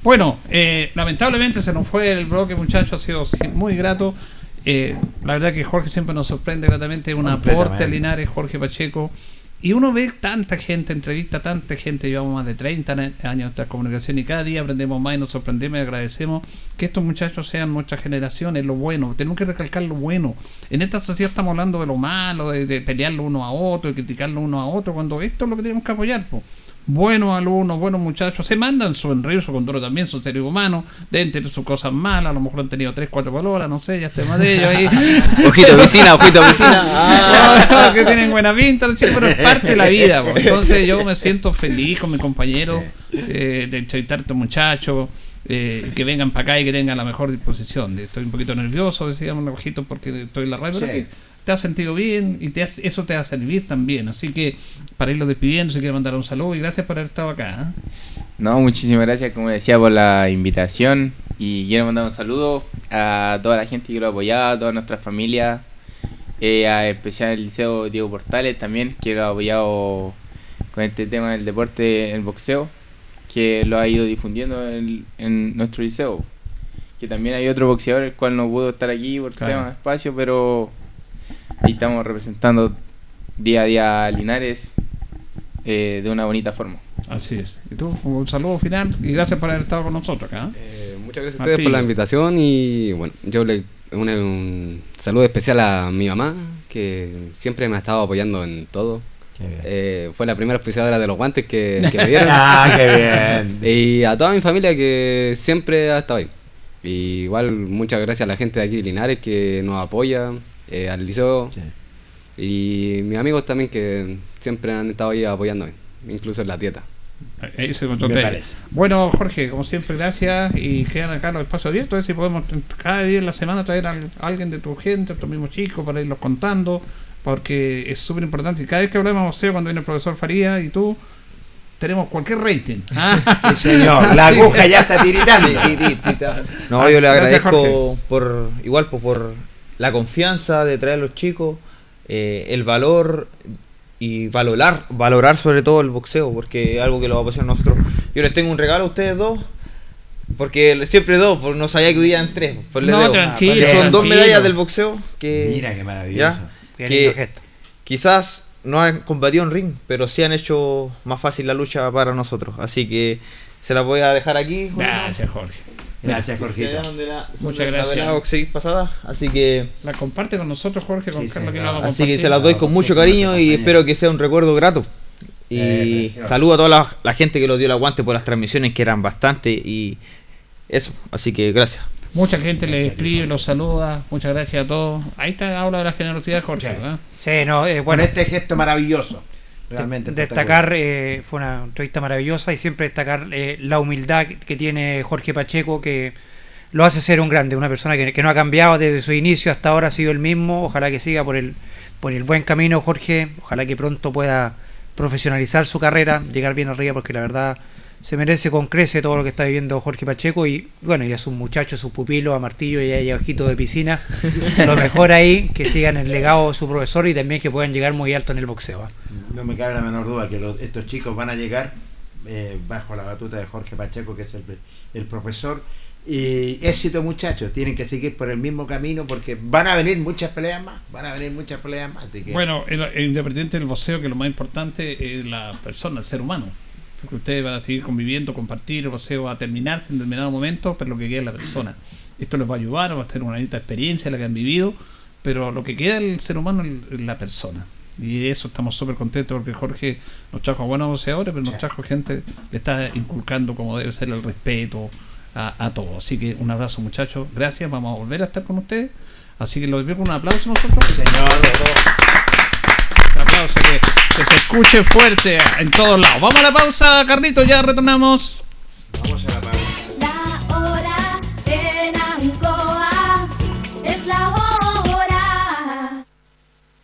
Bueno, eh, lamentablemente se nos fue el bloque, muchachos, ha sido muy grato. Eh, la verdad que Jorge siempre nos sorprende gratamente, un aporte a. Linares, Jorge Pacheco. Y uno ve tanta gente, entrevista tanta gente, llevamos más de 30 años nuestra comunicación y cada día aprendemos más y nos sorprendemos y agradecemos que estos muchachos sean nuestra generación, es lo bueno, tenemos que recalcar lo bueno. En esta sociedad estamos hablando de lo malo, de, de pelearlo uno a otro, de criticarlo uno a otro, cuando esto es lo que tenemos que apoyar. po. Buenos alumnos, buenos muchachos, se mandan su enredo, su control también, son seres humanos, deben tener sus cosas malas, a lo mejor han tenido 3, 4 colores, no sé, ya esté más de ellos ahí. Ojito vecina, ojito vecina. Ah. que tienen buena pinta, pero es parte de la vida. po. Entonces yo me siento feliz con mis compañeros eh, de entrevistar a estos muchachos, eh, que vengan para acá y que tengan la mejor disposición. Estoy un poquito nervioso, decíamos bajito porque estoy en la radio, Sí. Te has sentido bien y te has- eso te va a servir también. Así que para irlo despidiendo, si quiere mandar un saludo y gracias por haber estado acá. ¿eh? No, muchísimas gracias, como decía, por la invitación. Y quiero mandar un saludo a toda la gente que lo ha apoyado, a toda nuestra familia, eh, a especial el Liceo Diego Portales también, que lo ha apoyado con este tema del deporte, el boxeo, que lo ha ido difundiendo en, en nuestro liceo. Que también hay otro boxeador, el cual no pudo estar aquí por Claro. tema de espacio, pero ahí estamos representando día a día a Linares eh, de una bonita forma. Así es. Y tú, un saludo final y gracias por haber estado con nosotros acá. ¿eh? Eh, muchas gracias a ustedes por la invitación y bueno, yo le un, un saludo especial a mi mamá que siempre me ha estado apoyando en todo. Qué bien. Eh, fue la primera auspiciadora de los guantes que, que me dieron. Ah, qué bien. y a toda mi familia que siempre ha estado ahí. Y igual muchas gracias a la gente de aquí de Linares que nos apoya, eh, al liceo Sí. y mis amigos también que siempre han estado ahí apoyándome, incluso en la dieta. Usted. parece. Bueno, Jorge, como siempre, gracias. Y quedan acá los espacios abiertos. A ver si podemos cada día en la semana traer a alguien de tu gente, a tu mismo chico, para irlos contando. Porque es súper importante. Y cada vez que hablamos de cuando viene el profesor Faría y tú, tenemos cualquier rating. Ah, Sí, señor. La aguja ya está tiritando. No, yo le Gracias, agradezco por igual pues, por la confianza de traer a los chicos, eh, el valor y valorar, valorar sobre todo el boxeo, porque es algo que lo va a pasar a nosotros. Yo les tengo un regalo a ustedes dos, porque siempre dos, porque no sabía que hubiera tres. Pues les No, debo. tranquilo, Que son dos medallas del boxeo que Mira qué maravilloso. ya, que quizás no han combatido en ring, pero sí han hecho más fácil la lucha para nosotros. Así que se la voy a dejar aquí. gracias, Jorge. Gracias, de la- son Muchas de la gracias. velada boxeix pasada, así que La comparte con nosotros, Jorge, con Sí, Carlos. que la así que se las doy con mucho cariño y espero que sea un recuerdo grato. Y Eh, saludo a toda la, la gente que lo dio el aguante por las transmisiones que eran bastante y eso, así que gracias. Mucha gente le Gracias, escribe, Jorge. los saluda. Muchas gracias a todos. Ahí está, habla de la generosidad de Jorge. Sí. ¿verdad? Sí, no, eh, Con bueno, este gesto maravilloso. Realmente destacar, eh, fue una entrevista maravillosa y siempre destacar eh, la humildad que- que tiene Jorge Pacheco, que lo hace ser un grande, una persona que, que no ha cambiado desde su inicio hasta ahora, ha sido el mismo, ojalá que siga por el, por el buen camino Jorge, ojalá que pronto pueda profesionalizar su carrera, llegar bien arriba, porque la verdad se merece con crece todo lo que está viviendo Jorge Pacheco y bueno, y a sus muchachos, sus pupilos, a Martillo y a y a Ojito de Piscina, lo mejor ahí, que sigan el legado de su profesor y también que puedan llegar muy alto en el boxeo. ¿ah? No me cabe la menor duda que los- estos chicos van a llegar eh, bajo la batuta de Jorge Pacheco, que es el, el profesor. Y éxito, muchachos. Tienen que seguir por el mismo camino porque van a venir muchas peleas más. Van a venir muchas peleas más. Así que Bueno, el, el independiente del boxeo, que lo más importante es la persona, el ser humano. Porque ustedes van a seguir conviviendo, compartir, el boxeo va a terminarse en determinado momento, pero lo que queda es la persona. Esto les va a ayudar, va a ser una bonita experiencia la que han vivido, pero lo que queda el ser humano es la persona. Y eso estamos súper contentos porque Jorge nos trajo buenos boxeadores, pero nos Sí. trajo gente, le está inculcando como debe ser el respeto a, a todo. Así que un abrazo muchachos, gracias, vamos a volver a estar con ustedes. Así que los dejo con un aplauso nosotros. señor, Un aplauso que, que se escuche fuerte en todos lados. Vamos a la pausa, Carlitos, ya retornamos. vamos a la pausa. La hora en Ancoa es la hora.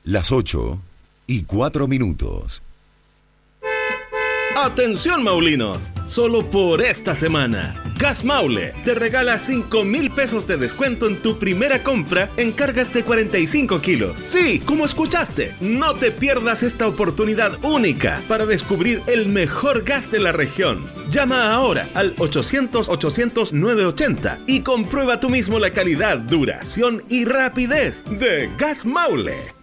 Las 8 y 4 minutos. Atención Maulinos, solo por esta semana. Gas Maule te regala 5 mil pesos de descuento en tu primera compra en cargas de 45 kilos. Sí, como escuchaste, no te pierdas esta oportunidad única para descubrir el mejor gas de la región. Llama ahora al 800-800-980 y comprueba tú mismo la calidad, duración y rapidez de Gas Maule.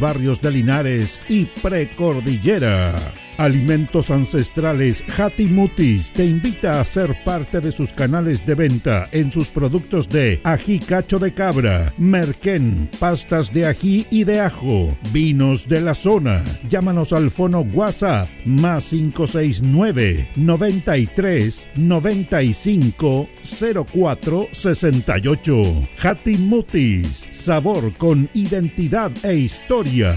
barrios de Linares y Precordillera. Alimentos Ancestrales Hatimutis te invita a ser parte de sus canales de venta en sus productos de ají cacho de cabra, merquén, pastas de ají y de ajo, vinos de la zona. Llámanos al fono WhatsApp más 569 93 95 04 68. Hatimutis, sabor con identidad e historia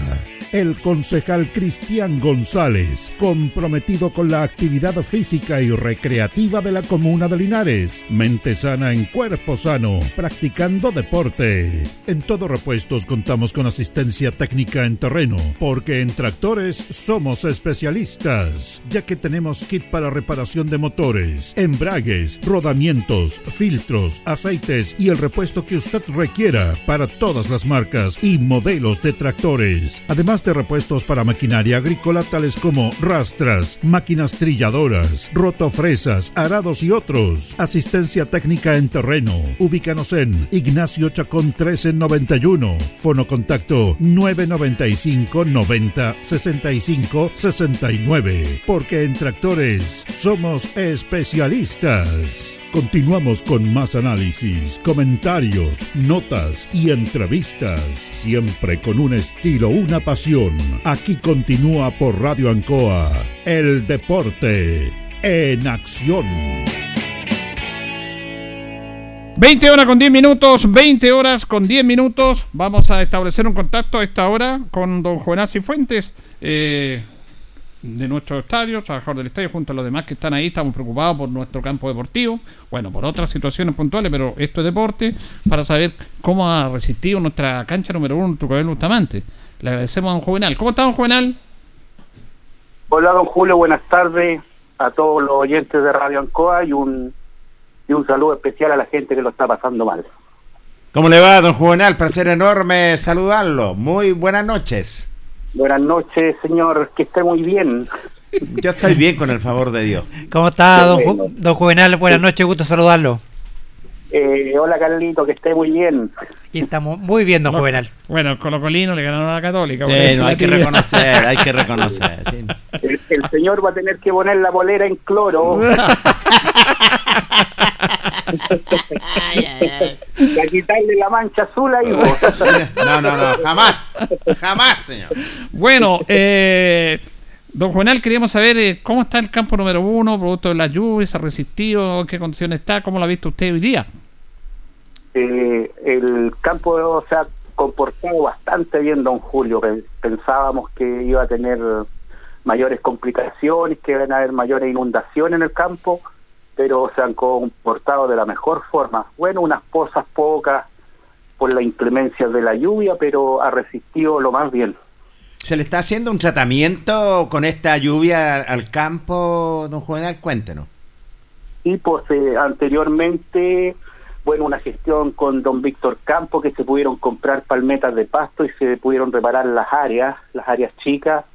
el concejal Cristian González, comprometido con la actividad física y recreativa de la comuna de Linares. Mente sana en cuerpo sano, practicando deporte. En Todo Repuestos contamos con asistencia técnica en terreno, porque en tractores somos especialistas, ya que tenemos kit para reparación de motores, embragues, rodamientos, filtros, aceites y el repuesto que usted requiera para todas las marcas y modelos de tractores. Además de repuestos para maquinaria agrícola tales como rastras, máquinas trilladoras, rotofresas, arados y otros. Asistencia técnica en terreno. Ubícanos en Ignacio Chacón 1391. Fono contacto 995 90 65 69. Porque en tractores somos especialistas. Continuamos con más análisis, comentarios, notas y entrevistas, siempre con un estilo, una pasión. Aquí continúa por Radio Ancoa, el deporte en acción. 20 horas con 10 minutos, 20 horas con 10 minutos. Vamos a establecer un contacto a esta hora con don Juvenal Cifuentes. Eh, de nuestro estadio, trabajador del estadio, junto a los demás que están ahí, estamos preocupados por nuestro campo deportivo, bueno, por otras situaciones puntuales, pero esto es deporte, para saber cómo ha resistido nuestra cancha número uno, Tucabel Bustamante. Le agradecemos a don Juvenal. ¿Cómo está don Juvenal? Hola, don Julio, buenas tardes a todos los oyentes de Radio Ancoa y un, y un saludo especial a la gente que lo está pasando mal. ¿Cómo le va, don Juvenal? Placer enorme saludarlo. Muy buenas noches. Buenas noches, señor, que esté muy bien. Yo estoy bien con el favor de Dios. ¿Cómo está, don, bueno. Ju- don Juvenal? Buenas noches, gusto saludarlo. Eh, hola, Carlito, que esté muy bien. Y estamos muy bien, don No. Juvenal. Bueno, el Colocolino le ganaron a la Católica. Sí, no, hay que reconocer, hay que reconocer. sí. El, el señor va a tener que poner la bolera en cloro. Para quitarle la mancha azul ahí. vos. No, no, no, jamás. Jamás, señor. Bueno, eh, don Juvenal, queríamos saber eh, cómo está el campo número uno, producto de la lluvia, se ha resistido, en qué condiciones está, cómo lo ha visto usted hoy día. Eh, el campo se ha comportado bastante bien, don Julio. Pen- Pensábamos que iba a tener mayores complicaciones, que iban a haber mayores inundaciones en el campo, pero se han comportado de la mejor forma. Bueno, unas pozas pocas por la inclemencia de la lluvia, pero ha resistido lo más bien. ¿Se le está haciendo un tratamiento con esta lluvia al campo, don Juvenal? Cuéntenos. Y pues eh, anteriormente, bueno, una gestión con don Víctor Campo que se pudieron comprar palmetas de pasto y se pudieron reparar las áreas, las áreas chicas,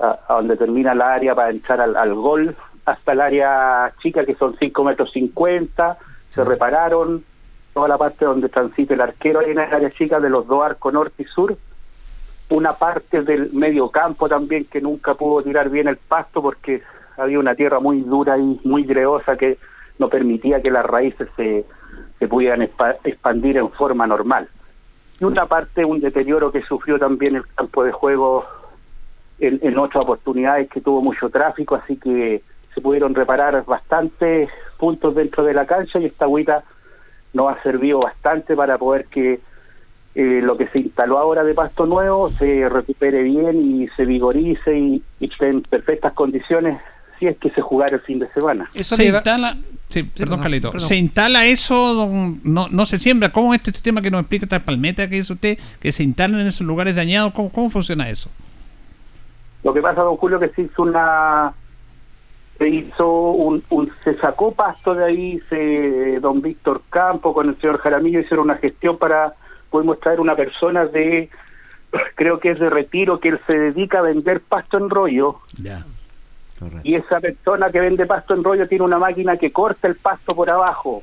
a, a donde termina la área para entrar al, al gol, hasta el área chica que son 5 metros 50, se repararon toda la parte donde transita el arquero ahí en el área chica de los dos arcos norte y sur, una parte del medio campo también que nunca pudo tirar bien el pasto porque había una tierra muy dura y muy greosa que no permitía que las raíces se, se pudieran expandir en forma normal. Y una parte, un deterioro que sufrió también el campo de juego en, en otras oportunidades que tuvo mucho tráfico, así que se pudieron reparar bastantes puntos dentro de la cancha y esta agüita nos ha servido bastante para poder que eh, lo que se instaló ahora de pasto nuevo se recupere bien y se vigorice y, y esté en perfectas condiciones si es que se jugara el fin de semana. Eso se instala, sí, perdón, perdón, Carlito. perdón. Se instala eso, don- no, no se siembra. ¿Cómo este sistema que nos explica esta palmeta que dice usted, que se instalan en esos lugares dañados? ¿Cómo, cómo funciona eso? Lo que pasa, don Julio, que se hizo una. Se hizo un, un- se sacó pasto de ahí, se, don Víctor Campo con el señor Jaramillo hicieron una gestión para, pudimos traer una persona de, creo que es de retiro, que él se dedica a vender pasto en rollo, y esa persona que vende pasto en rollo tiene una máquina que corta el pasto por abajo.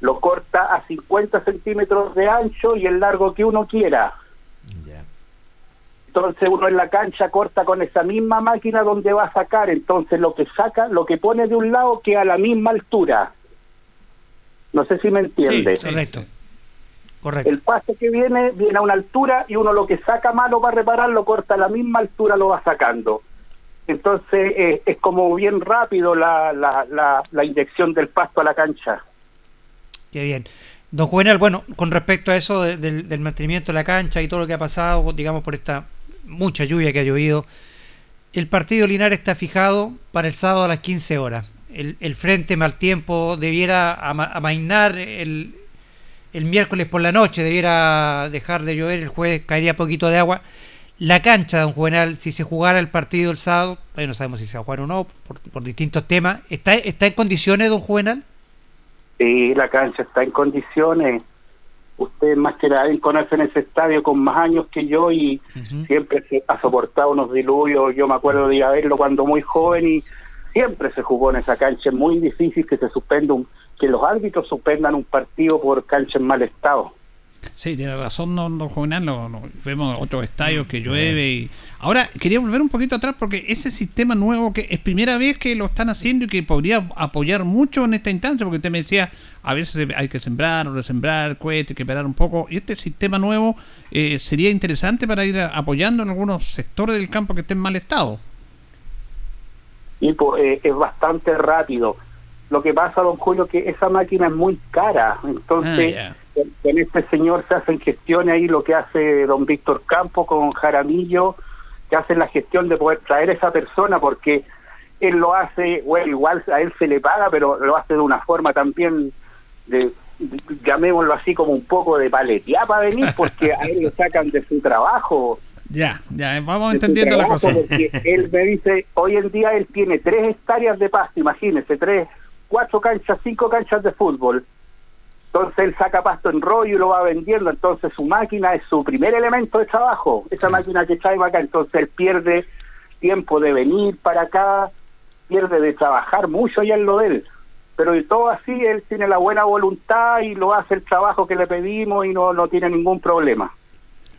Lo corta a 50 centímetros de ancho y el largo que uno quiera. Entonces uno en la cancha corta con esa misma máquina donde va a sacar. Entonces lo que saca, lo que pone de un lado queda a la misma altura. No sé si me entiende. Sí, Correcto. Correcto. El pasto que viene, viene a una altura y uno lo que saca mano para reparar lo corta a la misma altura, lo va sacando. Entonces eh, es como bien rápido la, la, la, la inyección del pasto a la cancha. Qué bien. Don Juvenal, bueno, con respecto a eso de- del, del mantenimiento de la cancha y todo lo que ha pasado, digamos, por esta mucha lluvia que ha llovido, el partido Linares está fijado para el sábado a las 15 horas. El, frente mal tiempo debiera ama- amainar el, el miércoles por la noche, debiera dejar de llover, el jueves caería poquito de agua. La cancha, don Juvenal, si se jugara el partido el sábado, todavía no sabemos si se va a jugar o no, por, por distintos temas, ¿está, ¿está en condiciones, don Juvenal? Sí, la cancha está en condiciones. Ustedes más que nadie conocen ese estadio con más años que yo y siempre se ha soportado unos diluvios. Yo me acuerdo de ir a verlo cuando muy joven y siempre se jugó en esa cancha. Es muy difícil que se suspenda un, que los árbitros suspendan un partido por cancha en mal estado. Sí, tiene razón, no, no, Juvenal, no, no, vemos otros estadios que llueve y... Ahora, quería volver un poquito atrás porque ese sistema nuevo que es primera vez que lo están haciendo y que podría apoyar mucho en esta instancia, porque usted me decía, a veces hay que sembrar o resembrar, cohete, hay que esperar un poco, y este sistema nuevo eh, sería interesante para ir apoyando en algunos sectores del campo que estén en mal estado. y pues, eh, es bastante rápido. Lo que pasa, don Julio, que esa máquina es muy cara, entonces Ah. Con, este señor se hacen gestiones ahí, lo que hace don Víctor Campo con Jaramillo, que hacen la gestión de poder traer a esa persona, porque él lo hace, bueno, igual a él se le paga, pero lo hace de una forma también de, de- llamémoslo así como un poco de paletear para venir, porque a él lo sacan de su trabajo, Ya, ya, vamos de su entendiendo la cosa. porque él me dice, hoy en día él tiene tres hectáreas de pasto, imagínese, tres, cuatro canchas, cinco canchas de fútbol. Entonces él saca pasto en rollo y lo va vendiendo, entonces su máquina es su primer elemento de trabajo, esa máquina que trae acá, entonces él pierde tiempo de venir para acá, pierde de trabajar mucho allá en lo de él. Pero de todo así, él tiene la buena voluntad y lo hace el trabajo que le pedimos y no, no tiene ningún problema.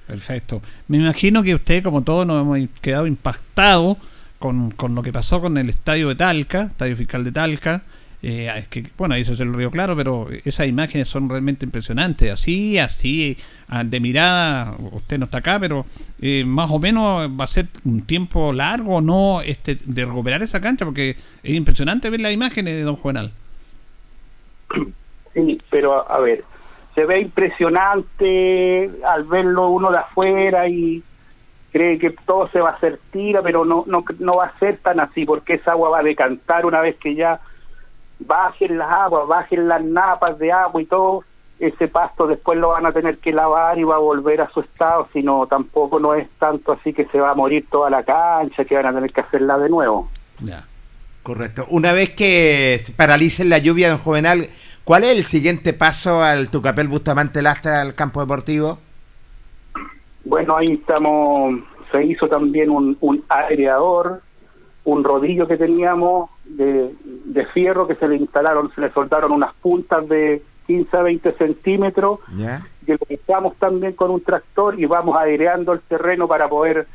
Perfecto. Me imagino que usted, como todos, nos hemos quedado impactados con, con lo que pasó con el estadio de Talca, estadio fiscal de Talca. Eh, es que, bueno, se hace el río claro, pero esas imágenes son realmente impresionantes. Así, así, ah, de mirada, usted no está acá, pero eh, más o menos va a ser un tiempo largo no este, de recuperar esa cancha, porque es impresionante ver las imágenes de Don Juvenal. Sí, pero a ver, se ve impresionante al verlo uno de afuera y cree que todo se va a hacer tira, pero no, no, no va a ser tan así, porque esa agua va a decantar una vez que ya bajen las aguas, bajen las napas de agua y todo, ese pasto después lo van a tener que lavar y va a volver a su estado, sino tampoco no es tanto así que se va a morir toda la cancha, que van a tener que hacerla de nuevo. Ya. Correcto. Una vez que paralicen la lluvia, don Juvenal, ¿cuál es el siguiente paso al Tucapel Bustamante Lastra al campo deportivo? Bueno, ahí estamos, se hizo también un, un aireador, un rodillo que teníamos de, de fierro que se le instalaron, se le soltaron unas puntas de 15 a 20 centímetros, ¿Ya? que lo estamos también con un tractor y vamos aireando el terreno para poder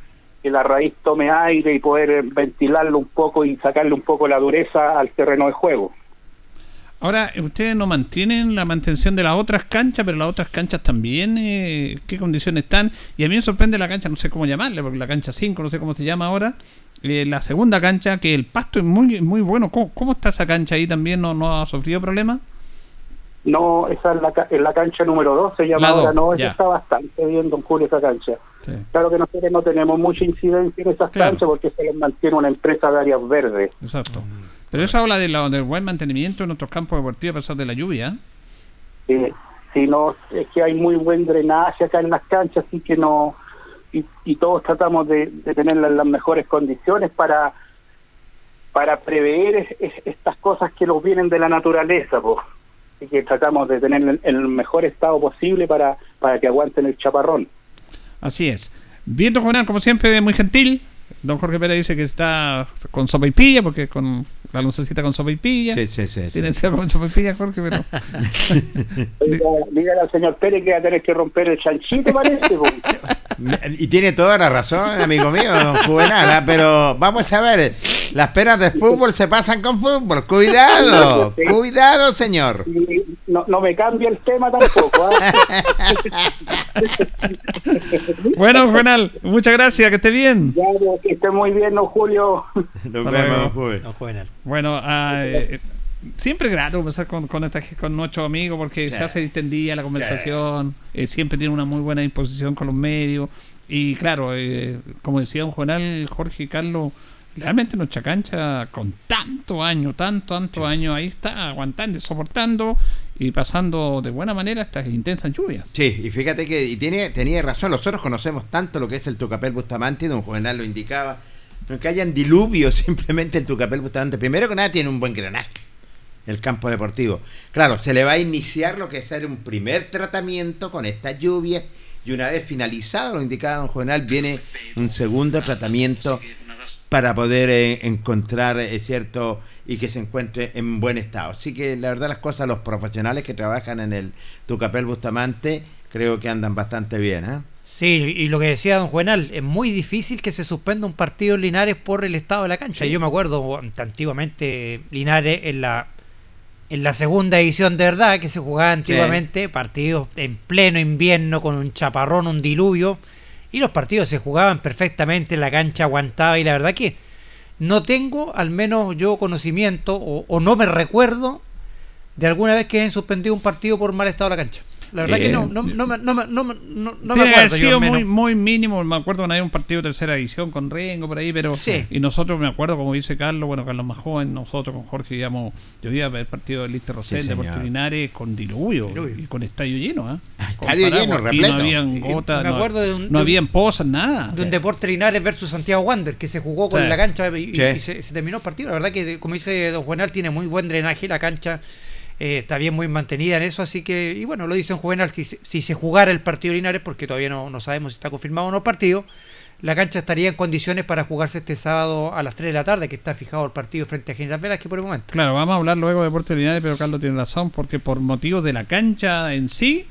que la raíz tome aire y poder ventilarlo un poco y sacarle un poco la dureza al terreno de juego. Ahora, ustedes no mantienen la mantención de las otras canchas, pero las otras canchas también, eh, ¿qué condiciones están? Y a mí me sorprende la cancha, no sé cómo llamarle, porque la cancha 5, no sé cómo se llama ahora, eh, la segunda cancha, que el pasto es muy muy bueno. ¿Cómo, cómo está esa cancha ahí también? ¿No, no ha sufrido problemas? No, esa es la, es la cancha número 2, se llama ahora, no, esa ya. está bastante bien, don Julio, esa cancha. Sí. Claro que nosotros no tenemos mucha incidencia en esas Claro. canchas porque se les mantiene una empresa de áreas verdes. Exacto. Pero eso habla de la- del buen mantenimiento de nuestros campos deportivos a pesar de la lluvia. ¿eh? Si no, es que hay muy buen drenaje acá en las canchas, así que no. Y, y todos tratamos de, de tenerlas en las mejores condiciones para para prever es- es- estas cosas que nos vienen de la naturaleza, pues. Así que tratamos de tener en el mejor estado posible para, para que aguanten el chaparrón. Así es. Viendo Juvenal, como siempre, muy gentil. Don Jorge Pérez dice que está con sopa y pilla, porque con la lucecita con sopa y pilla. Sí, sí, sí. sí. Tiene que ser con sopa y pilla, Jorge, pero. Dígale al señor Pérez que va a tener que romper el chanchito, parece. pues. Y tiene toda la razón, amigo mío, don Juvenal, ¿ah? pero vamos a ver, las penas de fútbol se pasan con fútbol, cuidado, cuidado, señor. Y no, no me cambia el tema tampoco. ¿ah? Bueno, Juvenal, muchas gracias, que esté bien. Ya, pues, que esté muy bien, don Julio. Nos vemos, don Juvenal. Bueno, ah, eh, siempre grato conversar con, con, esta, con nuestros amigos porque se Sí. hace distendida la conversación, eh, siempre tiene una muy buena disposición con los medios. Y claro, eh, como decía un Juvenal, Jorge y Carlos, realmente nuestra cancha con tanto año, tanto, tanto año, ahí está aguantando y soportando y pasando de buena manera estas intensas lluvias. Sí, y fíjate que y tiene, tenía razón, nosotros conocemos tanto lo que es el Tucapel Bustamante, y don Juvenal lo indicaba, no que hayan diluvios simplemente el Tucapel Bustamante. Primero que nada tiene un buen drenaje, el campo deportivo. Claro, se le va a iniciar lo que es ser un primer tratamiento con estas lluvias y una vez finalizado, lo indicaba don Juvenal, viene un segundo tratamiento para poder eh, encontrar, es cierto, y que se encuentre en buen estado. Así que la verdad las cosas, los profesionales que trabajan en el Tucapel Bustamante, creo que andan bastante bien. ¿eh? Sí, y lo que decía don Juvenal, es muy difícil que se suspenda un partido en Linares por el estado de la cancha. Sí. Yo me acuerdo antiguamente Linares en la en la segunda edición de verdad que se jugaba antiguamente partidos en pleno invierno con un chaparrón, un diluvio y los partidos se jugaban perfectamente, la cancha aguantaba y la verdad que no tengo al menos yo conocimiento o, o no me recuerdo de alguna vez que hayan suspendido un partido por mal estado de la cancha. La verdad Eh, que no, no, no, me- no, me- no, me- no, no me Tiene haber acuerdo. yo sido menos. muy, muy mínimo. Me acuerdo cuando había un partido de tercera edición con Rengo por ahí, pero. Sí. Y nosotros, me acuerdo, como dice Carlos, bueno, Carlos más joven, nosotros con Jorge íbamos. Yo iba a ver el partido del Lister Rosell, Sí, de señor. Linares, con diluvio, Diluvio. y con estadio lleno, Con estadio lleno, y repleto. No habían gotas, me no, de un- no de habían posas, nada. de un Deporte Linares versus Santiago Wander que se jugó con Sí. la cancha y, y- Sí. y se, se terminó el partido. La verdad que, como dice Don Juvenal, tiene muy buen drenaje la cancha. Eh, está bien muy mantenida en eso, así que, y bueno, lo dice Don Juvenal, si, se- si se jugara el partido de Linares, porque todavía no, no sabemos si está confirmado o no el partido, la cancha estaría en condiciones para jugarse este sábado a las 3 de la tarde, que está fijado el partido frente a General Velázquez por el momento. Claro, vamos a hablar luego de Deportes Linares, pero Carlos tiene razón, porque por motivos de la cancha en sí,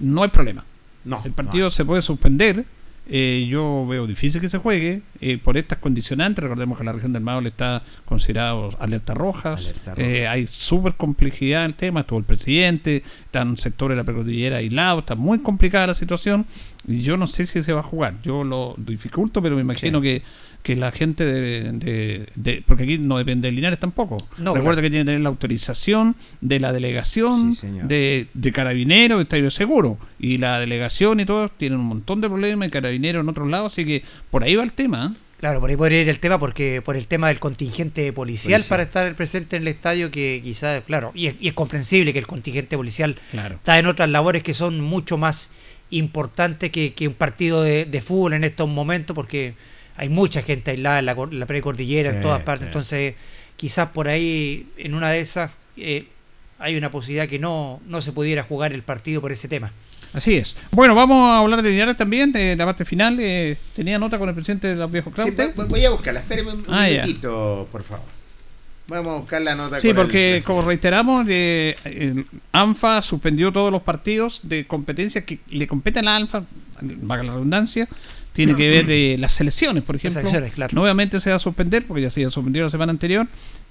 no hay problema. No, El partido se puede suspender. Eh, yo veo difícil que se juegue eh, por estas condicionantes. Recordemos que la región del Maule está considerado alerta roja. Alerta roja. Eh, hay súper complejidad en el tema. Estuvo el presidente, están sectores de la precordillera aislados. Está muy complicada la situación. Y yo no sé si se va a jugar. Yo lo dificulto, pero me imagino Sí. que, que la gente de, de- de- Porque aquí no depende de Linares tampoco. No, Recuerda claro. que tiene que tener la autorización de la delegación Sí, de, de Carabineros, de Estadio Seguro. Y la delegación y todo tienen un montón de problemas, y Carabineros en otros lados, así que por ahí va el tema. ¿eh? Claro, por ahí podría ir el tema porque por el tema del contingente policial Policial. para estar presente en el estadio que quizás, claro, y es, y es comprensible que el contingente policial Claro. está en otras labores que son mucho más importantes que, que un partido de, de fútbol en estos momentos porque hay mucha gente aislada en la, la precordillera en todas partes, sí. entonces quizás por ahí en una de esas eh, hay una posibilidad que no, no se pudiera jugar el partido por ese tema. Así es. Bueno, vamos a hablar de Linares también, de la parte final. eh, tenía nota con el presidente de los viejos Sí, voy, a buscarla, espéreme un, Ah, ya. minutito, por favor. Vamos a buscar la nota Sí, con el porque presidente. como reiteramos, eh, el ANFA suspendió todos los partidos de competencia que le competen a la ANFA, valga la redundancia, tiene que ver eh, las selecciones, por ejemplo. selecciones, claro. Nuevamente se va a suspender, porque ya se había suspendido la semana anterior,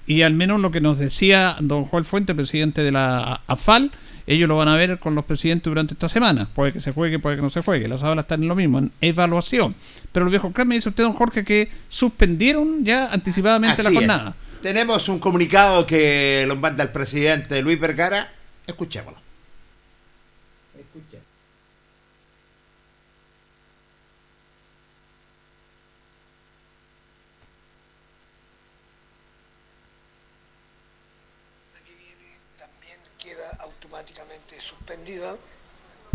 y al menos lo que nos decía don Joel Fuente, presidente de la AFAL, ellos lo van a ver con los presidentes durante esta semana. Puede que se juegue, puede que no se juegue. Las aulas están en lo mismo, en evaluación. Pero el viejo me dice usted, don Jorge, que suspendieron ya anticipadamente la es. jornada. Tenemos un comunicado que lo manda el presidente Luis Vergara. Escuchémoslo.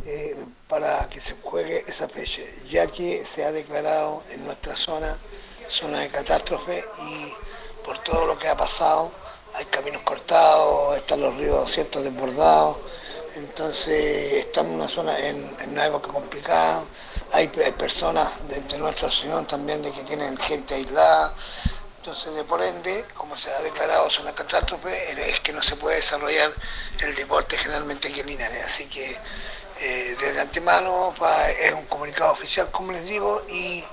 Eh, para que se juegue esa fecha, ya que se ha declarado en nuestra zona zona de catástrofe y por todo lo que ha pasado, hay caminos cortados, están los ríos ciertos desbordados, entonces estamos en una zona en, una época complicada, hay, hay personas de, de nuestra asociación también de que tienen gente aislada, entonces de por ende, como se ha declarado zona catástrofe, eh, es que no se puede desarrollar el deporte generalmente aquí en Linares, así que eh, desde antemano es un comunicado oficial, como les digo, y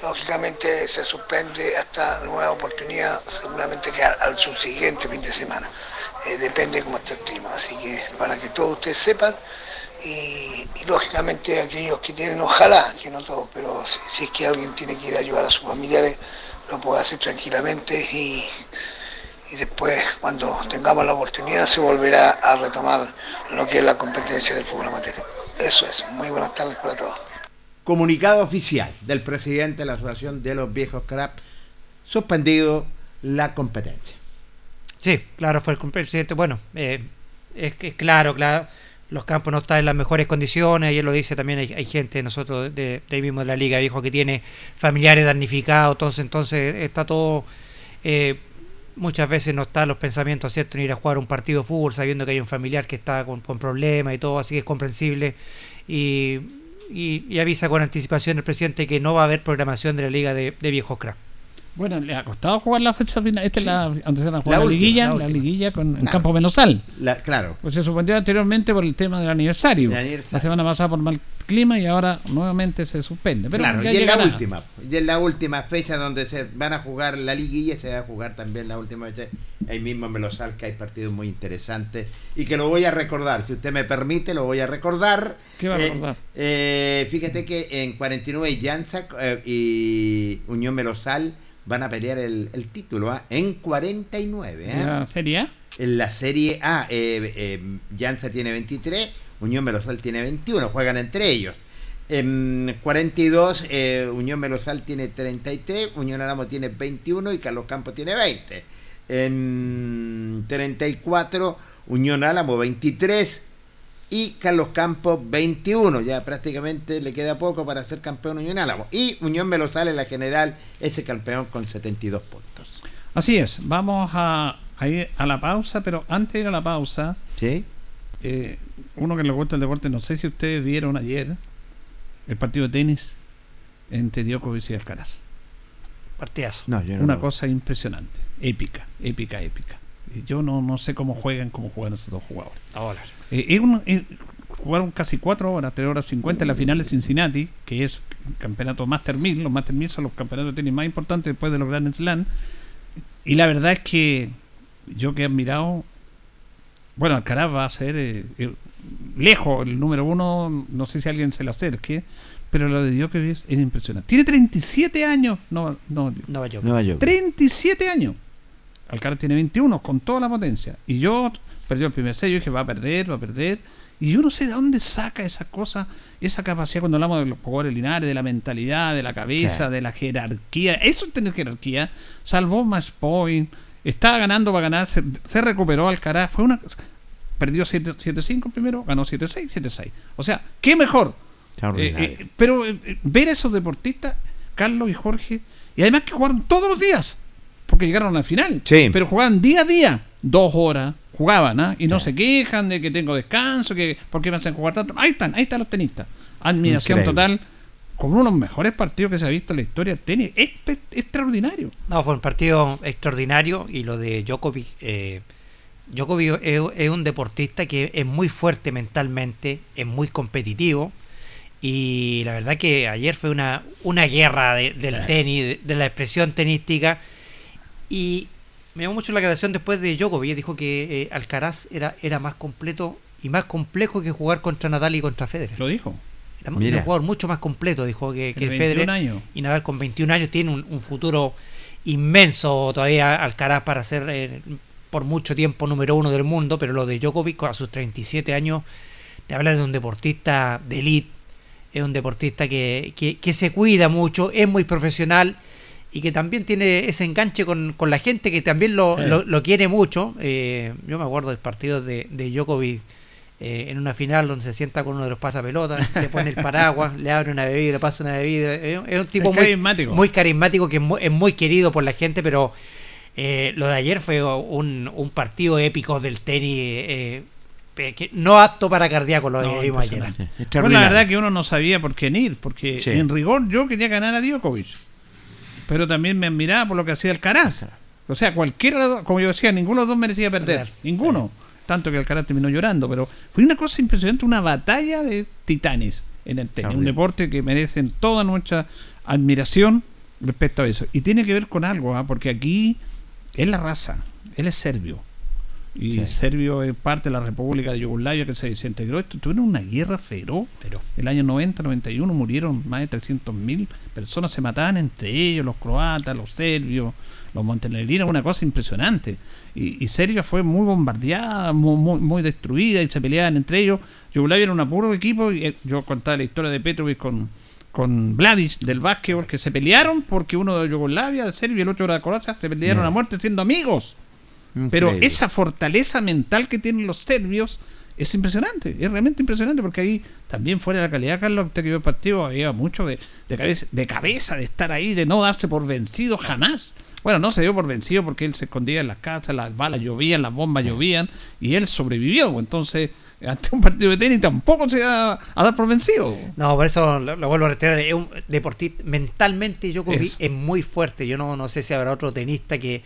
lógicamente se suspende hasta nueva oportunidad, seguramente que al, subsiguiente fin de semana. Eh, depende cómo esté el clima, así que para que todos ustedes sepan, y, y lógicamente aquellos que tienen, ojalá, que no todos, pero si, si es que alguien tiene que ir a ayudar a sus familiares, lo puede hacer tranquilamente y, y después cuando tengamos la oportunidad se volverá a retomar lo que es la competencia del fútbol amateur. Eso es, muy buenas tardes para todos. Comunicado oficial del presidente de la Asociación de los Viejos Crap, suspendido la competencia. Sí, claro, fue el presidente. Bueno, eh, es que claro, claro, los campos no están en las mejores condiciones. Ayer lo dice también, hay, hay gente, nosotros de, de ahí mismo de la liga, dijo que tiene familiares damnificados. Entonces, entonces está todo. eh, muchas veces no están los pensamientos, ¿cierto?, en ir a jugar un partido de fútbol sabiendo que hay un familiar que está con, problemas y todo, así que es comprensible. Y, y, avisa con anticipación el presidente que no va a haber programación de la liga de, de viejos crack. Bueno, le ha costado jugar la fecha final. Esta es la, antes se la, jugó La la, última, liguilla, la liguilla con, en. Campo Menosal. La- claro. Pues se suspendió anteriormente por el tema del aniversario. Aniversario. La semana pasada por mal clima y ahora nuevamente se suspende. Pero claro, ya y es la última. Y es la última fecha donde se van a jugar la liguilla y se va a jugar también la última fecha. Ahí mismo en Melosal que hay partidos muy interesantes y que lo voy a recordar. Si usted me permite, lo voy a recordar. ¿Qué va a Eh, recordar? eh, fíjate que en 49 Llanza eh, y Unión Melosal van a pelear el, el título ¿ah? en 49. ¿ah? ¿La Serie A? En la Serie A, eh, eh, Llanza tiene 23, Unión Melosal tiene 21, juegan entre ellos. En 42, eh, Unión Melosal tiene 33, Unión Álamo tiene 21 y Carlos Campos tiene 20. En 34, Unión Álamo 23 y Carlos Campos 21. Ya prácticamente le queda poco para ser campeón Unión Álamo. Y Unión Melosal en la general es el campeón con 72 puntos. Así es, vamos a, a ir a la pausa, pero antes de ir a la pausa, ¿Sí? eh, uno que le gusta el deporte, no sé si ustedes vieron ayer el partido de tenis entre Djokovic y Alcaraz. Partidazo. No, yo no Una lo- cosa impresionante, épica, épica, épica. Yo no, no sé cómo juegan, cómo juegan esos dos jugadores. Ahora. Eh, un- eh, jugaron casi 4 horas, 3 horas 50 en la final de Cincinnati, que es campeonato Master 1000. Los Master 1000 son los campeonatos de tenis más importantes después de los Grand Slam. Y la verdad es que yo que he admirado, bueno, Alcaraz va a ser eh, eh, lejos el número uno, no sé si alguien se le acerque, pero lo de Djokovic es impresionante. Tiene 37 años, no, no, Nueva York. Nueva York. 37 años. Alcaraz tiene 21 con toda la potencia. Y yo perdió el primer sello y dije, va a perder, va a perder. Y yo no sé de dónde saca esa cosa, esa capacidad cuando hablamos de los jugadores linares, de la mentalidad, de la cabeza, de la jerarquía. Eso es tener jerarquía. Salvó más point. Estaba ganando para ganar. Se, se recuperó Alcaraz. Fue una. Perdió 7 7-5 primero, ganó 7-6, 7-6. O sea, ¿qué mejor? Eh, eh, pero eh, ver a esos deportistas, Carlos y Jorge, y además que jugaron todos los días, porque llegaron al final, Sí. pero jugaban día a día, dos horas, jugaban, ¿ah? y no se quejan de que tengo descanso, que por qué me hacen jugar tanto. Ahí están, ahí están los tenistas. Admiración Increíble. total, con uno de los mejores partidos que se ha visto en la historia del tenis. Es extraordinario. No, fue un partido extraordinario y lo de Djokovic. Eh, Djokovic es, es un deportista que es muy fuerte mentalmente, es muy competitivo y la verdad que ayer fue una, una guerra de- del tenis, de, de la expresión tenística y me llamó mucho la aclaración después de Djokovic, dijo que eh, Alcaraz era, era más completo y más complejo que jugar contra Nadal y contra Federer. Lo dijo. Era Mira. un jugador mucho más completo, dijo que, que Federer. 21 años. Y Nadal con 21 años tiene un, un futuro inmenso todavía Alcaraz para ser eh, por mucho tiempo número uno del mundo, pero lo de Djokovic a sus 37 años te habla de un deportista de elite, es un deportista que, que, que se cuida mucho, es muy profesional y que también tiene ese enganche con, con la gente que también lo, Sí. lo, lo quiere mucho. Eh, yo me acuerdo de partidos de, de Djokovic eh, en una final donde se sienta con uno de los pasapelotas, le pone el paraguas, le abre una bebida, le pasa una bebida. Es, es un tipo Es muy carismático. muy carismático que es muy, es muy querido por la gente, pero eh, lo de ayer fue un, un partido épico del tenis. eh, que no apto para cardíaco lo No, vimos ayer. Bueno, la verdad que uno no sabía por quién ir, porque Sí. en rigor yo quería ganar a Djokovic, pero también me admiraba por lo que hacía Alcaraz. O sea, cualquiera, de los dos- como yo decía, ninguno de los dos merecía perder, ninguno. Tanto que Alcaraz terminó llorando, pero fue una cosa impresionante, una batalla de titanes en el tenis, un deporte que merecen toda nuestra admiración respecto a eso. Y tiene que ver con algo, ¿ah? porque aquí es la raza, él es serbio. Y Sí. Serbio es parte de la República de Yugoslavia que se desintegró. Esto tuvieron una guerra feroz. El año 90, 91 murieron más de 300.000 personas, se mataban entre ellos, los croatas, los serbios, los montenegrinos, una cosa impresionante. Y, y Serbia fue muy bombardeada, muy, muy, muy destruida y se peleaban entre ellos. Yugoslavia era un puro equipo. Y eh, yo contaba la historia de Petrovic con, con Vladic del básquetbol que se pelearon porque uno de Yugoslavia, de Serbia y el otro era de Croacia, se pelearon a muerte siendo amigos. Pero esa fortaleza mental que tienen los serbios es impresionante, es realmente impresionante porque ahí también fuera de la calidad, Carlos, usted que vio el partido, había mucho de, de cabeza, de cabeza, de estar ahí, de no darse por vencido jamás. Bueno, no se dio por vencido porque él se escondía en las casas, las balas llovían, las bombas llovían y él sobrevivió. Entonces, ante un partido de tenis tampoco se da a dar por vencido. No, por eso lo, lo vuelvo a reiterar. Es un deportista mentalmente, es muy fuerte. Yo no, no sé si habrá otro tenista que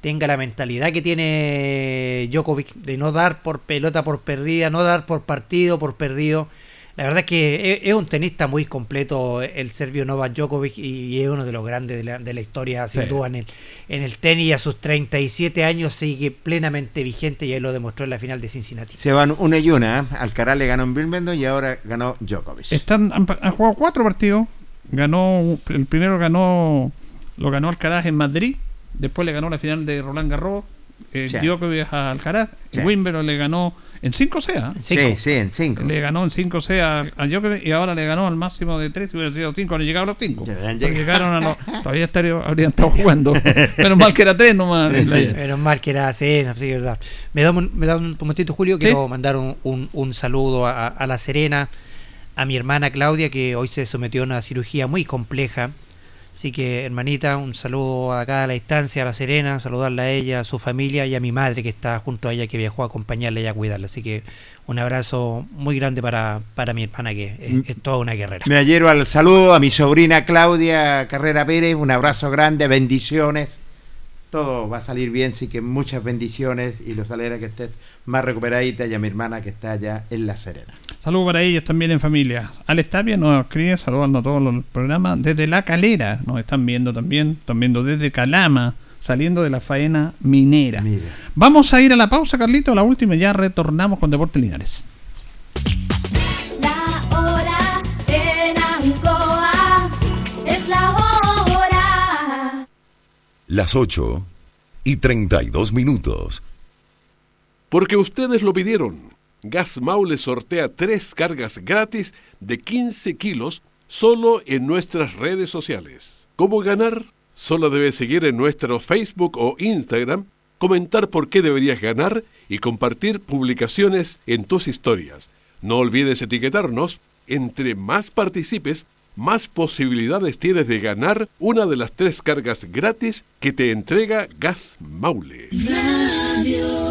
tenga la mentalidad que tiene Djokovic de no dar por pelota por perdida, no dar por partido por perdido. La verdad es que es, un tenista muy completo el serbio Novak Djokovic y es uno de los grandes de la, de la historia, sin Sí. duda, en el, en el tenis. Y a sus 37 años sigue plenamente vigente y ahí lo demostró en la final de Cincinnati. Se van una y una. ¿eh? Alcaraz le ganó en Wimbledon y ahora ganó Djokovic. Están, han, han jugado cuatro partidos. Ganó, el primero ganó, lo ganó Alcaraz en Madrid. Después le ganó la final de Roland Garros. Eh, Sí. Djokovic a Alcaraz. Sí. Wimbledon le ganó en 5 C. ¿ah? Sí, sí, en 5. Le ganó en 5 C a, Djokovic y ahora le ganó al máximo de 3. Si hubiera sido 5, no llegaba a los 5. Llegaron a los. Todavía estaría- habrían estado jugando. Menos mal que era 3 nomás. Menos mal que era cena, sí, verdad. Me da un, me da un momentito, Julio. Sí. Quiero mandar un, un- un saludo a, a La Serena, a mi hermana Claudia, que hoy se sometió a una cirugía muy compleja. Así que, hermanita, un saludo acá a la distancia, a La Serena, saludarla a ella, a su familia y a mi madre que está junto a ella, que viajó a acompañarla y a cuidarla. Así que un abrazo muy grande para, para mi hermana, que es, es toda una guerrera. Me adhiero al saludo a mi sobrina Claudia Carrera Pérez, un abrazo grande, bendiciones. Todo va a salir bien, sí que muchas bendiciones y los alegra que estés más recuperadita y a mi hermana que está allá en La Serena. Saludos para ellos también en familia. Alex Tapia nos escribe saludando a todos los programas desde La Calera. Nos están viendo también. Están viendo desde Calama, saliendo de la faena minera. Vamos a ir a la pausa, Carlito, la última y ya retornamos con Deportes Linares. La hora en Ancoa es la hora. Las 8 y 32 minutos. Porque ustedes lo pidieron. Gas Maule sortea tres cargas gratis de 15 kilos solo en nuestras redes sociales. ¿Cómo ganar? Solo debes seguir en nuestro Facebook o Instagram, comentar por qué deberías ganar y compartir publicaciones en tus historias. No olvides etiquetarnos. Entre más participes, más posibilidades tienes de ganar una de las tres cargas gratis que te entrega Gas Maule. Radio.